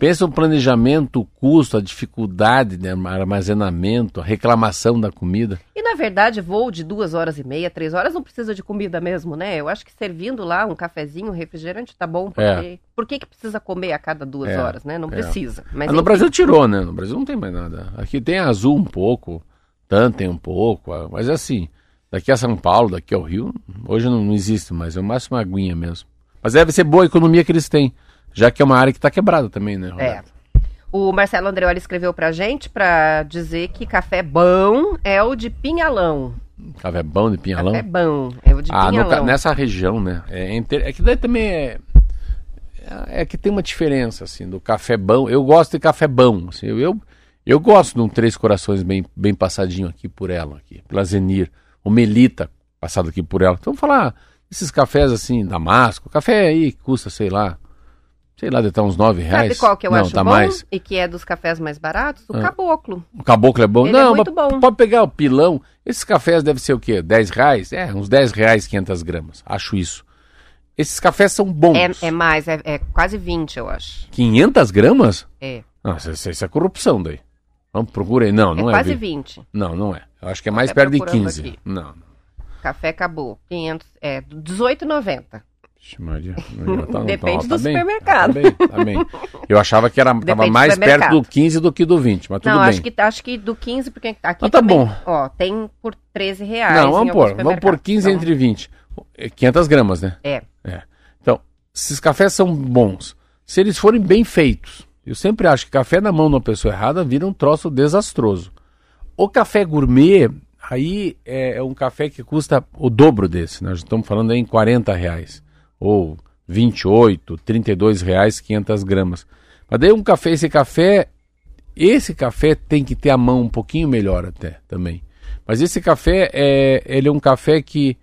Pensa o planejamento, o custo, a dificuldade de armazenamento, a reclamação da comida. E na verdade, voo de duas horas e meia, três horas, não precisa de comida mesmo, né? Eu acho que servindo lá um cafezinho, um refrigerante, tá bom. Porque... É. Por que, que precisa comer a cada duas É, horas, né? Não é. precisa. Mas Ah, no enfim. Brasil tirou, né? No Brasil não tem mais nada. Aqui tem Azul um pouco, TAN tem um pouco, mas assim, daqui a São Paulo, daqui ao Rio, hoje não, não existe mais, é o máximo uma aguinha mesmo. Mas deve ser boa a economia que eles têm, já que é uma área que está quebrada também, né, É. Roberto? O Marcelo Andreoli escreveu pra gente pra dizer que café bom é o de Pinhalão. Café bom de pinhalão. Café bom é o de Ah, Pinhalão. nessa região, né? É, inter- é que daí também é, é que tem uma diferença, assim, do café bom. Eu gosto de café bom, assim, eu, eu, eu gosto de um Três Corações bem, bem passadinho aqui por ela, aqui, pela Zenir. O Melita, passado aqui por ela. Então, vamos falar, esses cafés assim, Damasco, café aí que custa, sei lá, sei lá, deve estar uns nove reais. Sabe qual que eu Não, acho tá bom mais. e que é dos cafés mais baratos? O Ah. caboclo. O caboclo é bom? Ele é não, muito mas bom. pode pegar o pilão. Esses cafés devem ser o quê? 10 reais? É, uns 10 reais 500 gramas. Acho isso. Esses cafés são bons. É, é mais, é, é quase 20, eu acho. 500 gramas? É, Nossa, isso, isso é corrupção daí. Vamos, procura aí. Não, é não é. quase vi- 20. Não, não é. Eu acho que é mais perto de procurando 15. aqui. Não. Café acabou. 500, é, 18,90. Maria, não, tá- Depende tá do bem, supermercado. Tá bem, tá bem. Eu achava que era, Depende mais perto do 15 do que do 20, mas tudo Não, bem. acho que, acho que do 15, porque aqui Mas tá também, bom. ó, tem por 13 reais. Não, vamos pôr. Vamos pôr supermercados. 15 Então, entre 20. É 500 gramas, né? É. É. Então, esses cafés são bons. Se eles forem bem feitos, eu sempre acho que café na mão de uma pessoa errada vira um troço desastroso. O café gourmet, aí é, é um café que custa o dobro desse. Nós estamos falando aí em 40 reais. Ou 28, 32 reais, 500 gramas. Mas daí um café, esse café, esse café tem que ter a mão um pouquinho melhor até também. Mas esse café, é, ele é um café que,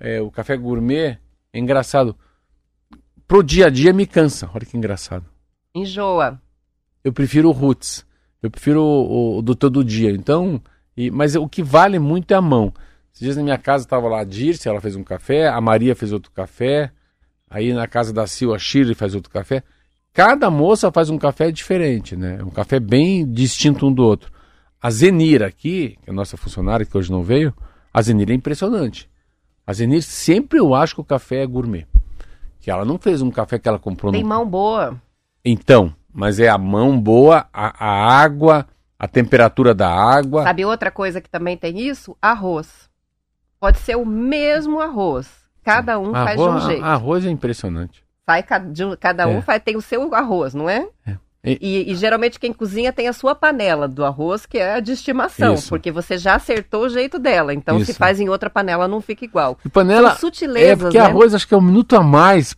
é, o café gourmet, é engraçado. Pro dia a dia me cansa. Olha que engraçado. Enjoa. Eu prefiro o roots. Eu prefiro o, o do todo dia. Então, e- mas o que vale muito é a mão. Esses dias na minha casa estava lá a Dirce, ela fez um café, a Maria fez outro café, aí na casa da Sil, a Shirley faz outro café. Cada moça faz um café diferente, né? Um café bem distinto um do outro. A Zenira aqui, que é a nossa funcionária que hoje não veio, a Zenira é impressionante. A Zenira sempre eu acho que o café é gourmet. Que ela não fez um café que ela comprou Tem no mão boa. então, mas é a mão boa, a, a água, a temperatura da água. Sabe outra coisa que também tem isso? Arroz. Pode ser o mesmo arroz. Cada um faz de um arroz, jeito. arroz é impressionante. Sai cada um É. faz, tem o seu arroz, não é? E- E, e geralmente quem cozinha tem a sua panela do arroz, que é a de estimação, Isso. porque você já acertou o jeito dela. Então, se Isso. faz em outra panela, não fica igual. E panela São sutilezas, é porque né? arroz acho que é um minuto a mais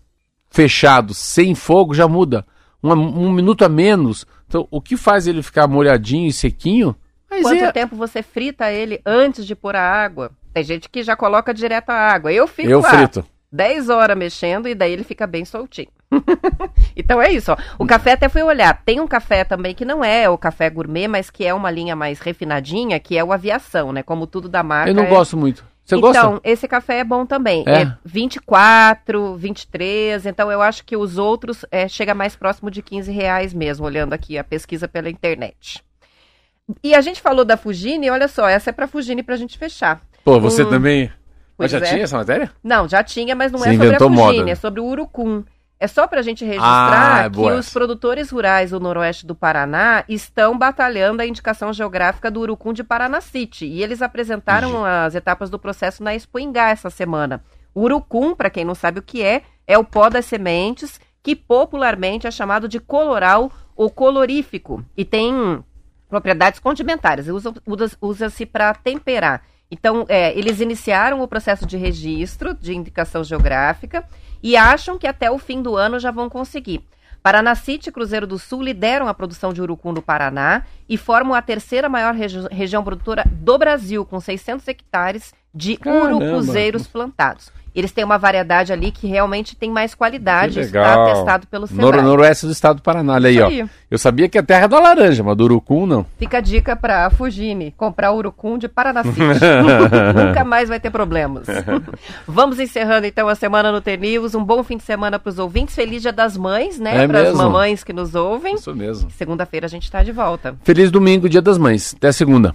fechado, sem fogo já muda. Um, um minuto a menos. Então, o que faz ele ficar molhadinho e sequinho? Quanto é, tempo você frita ele antes de pôr a água? Tem gente que já coloca direto a água. Eu fico eu lá frito. 10 horas mexendo e daí ele fica bem soltinho. então é isso, ó. O café até fui olhar. Tem um café também que não é o café gourmet, mas que é uma linha mais refinadinha, que é o aviação, né? Como tudo da marca. Eu não é- gosto muito. Você então, gosta? esse café é bom também. É? É, 24, 23. Então, eu acho que os outros é, chega mais próximo de 15 reais mesmo, olhando aqui a pesquisa pela internet. E a gente falou da Fugine, olha só, essa é pra Fugine pra gente fechar. Pô, você Hum, também. Mas já é. tinha essa matéria? Não, já tinha, mas não Você é sobre a Fugine, moda, é sobre o urucum. É só para a gente registrar Ah, que os produtores rurais do noroeste do Paraná estão batalhando a indicação geográfica do urucum de Paranacite. E eles apresentaram as etapas do processo na Expo Ingá essa semana. O urucum, para quem não sabe o que é, é o pó das sementes, que popularmente é chamado de coloral ou colorífico. E tem propriedades condimentares, usa- usa- usa-se para temperar. Então, é, eles iniciaram o processo de registro de indicação geográfica e acham que até o fim do ano já vão conseguir. Paranacite e Cruzeiro do Sul lideram a produção de urucum no Paraná e formam a terceira maior regi- região produtora do Brasil, com 600 hectares de Caramba. urucuzeiros plantados. Eles têm uma variedade ali que realmente tem mais qualidade, Que isso está legal. atestado pelo Nor noroeste do estado do Paraná, olha aí, Isso ó. aí. Eu sabia que a terra é da laranja, mas do urucum não. Fica a dica para Fujimi, comprar urucum de Paranacite. Nunca mais vai ter problemas. Vamos encerrando então a semana no T-News. Um bom fim de semana para os ouvintes. Feliz Dia das Mães, né? É para as mamães que nos ouvem. Isso mesmo. Segunda-feira a gente está de volta. Feliz domingo, dia das mães. Até segunda.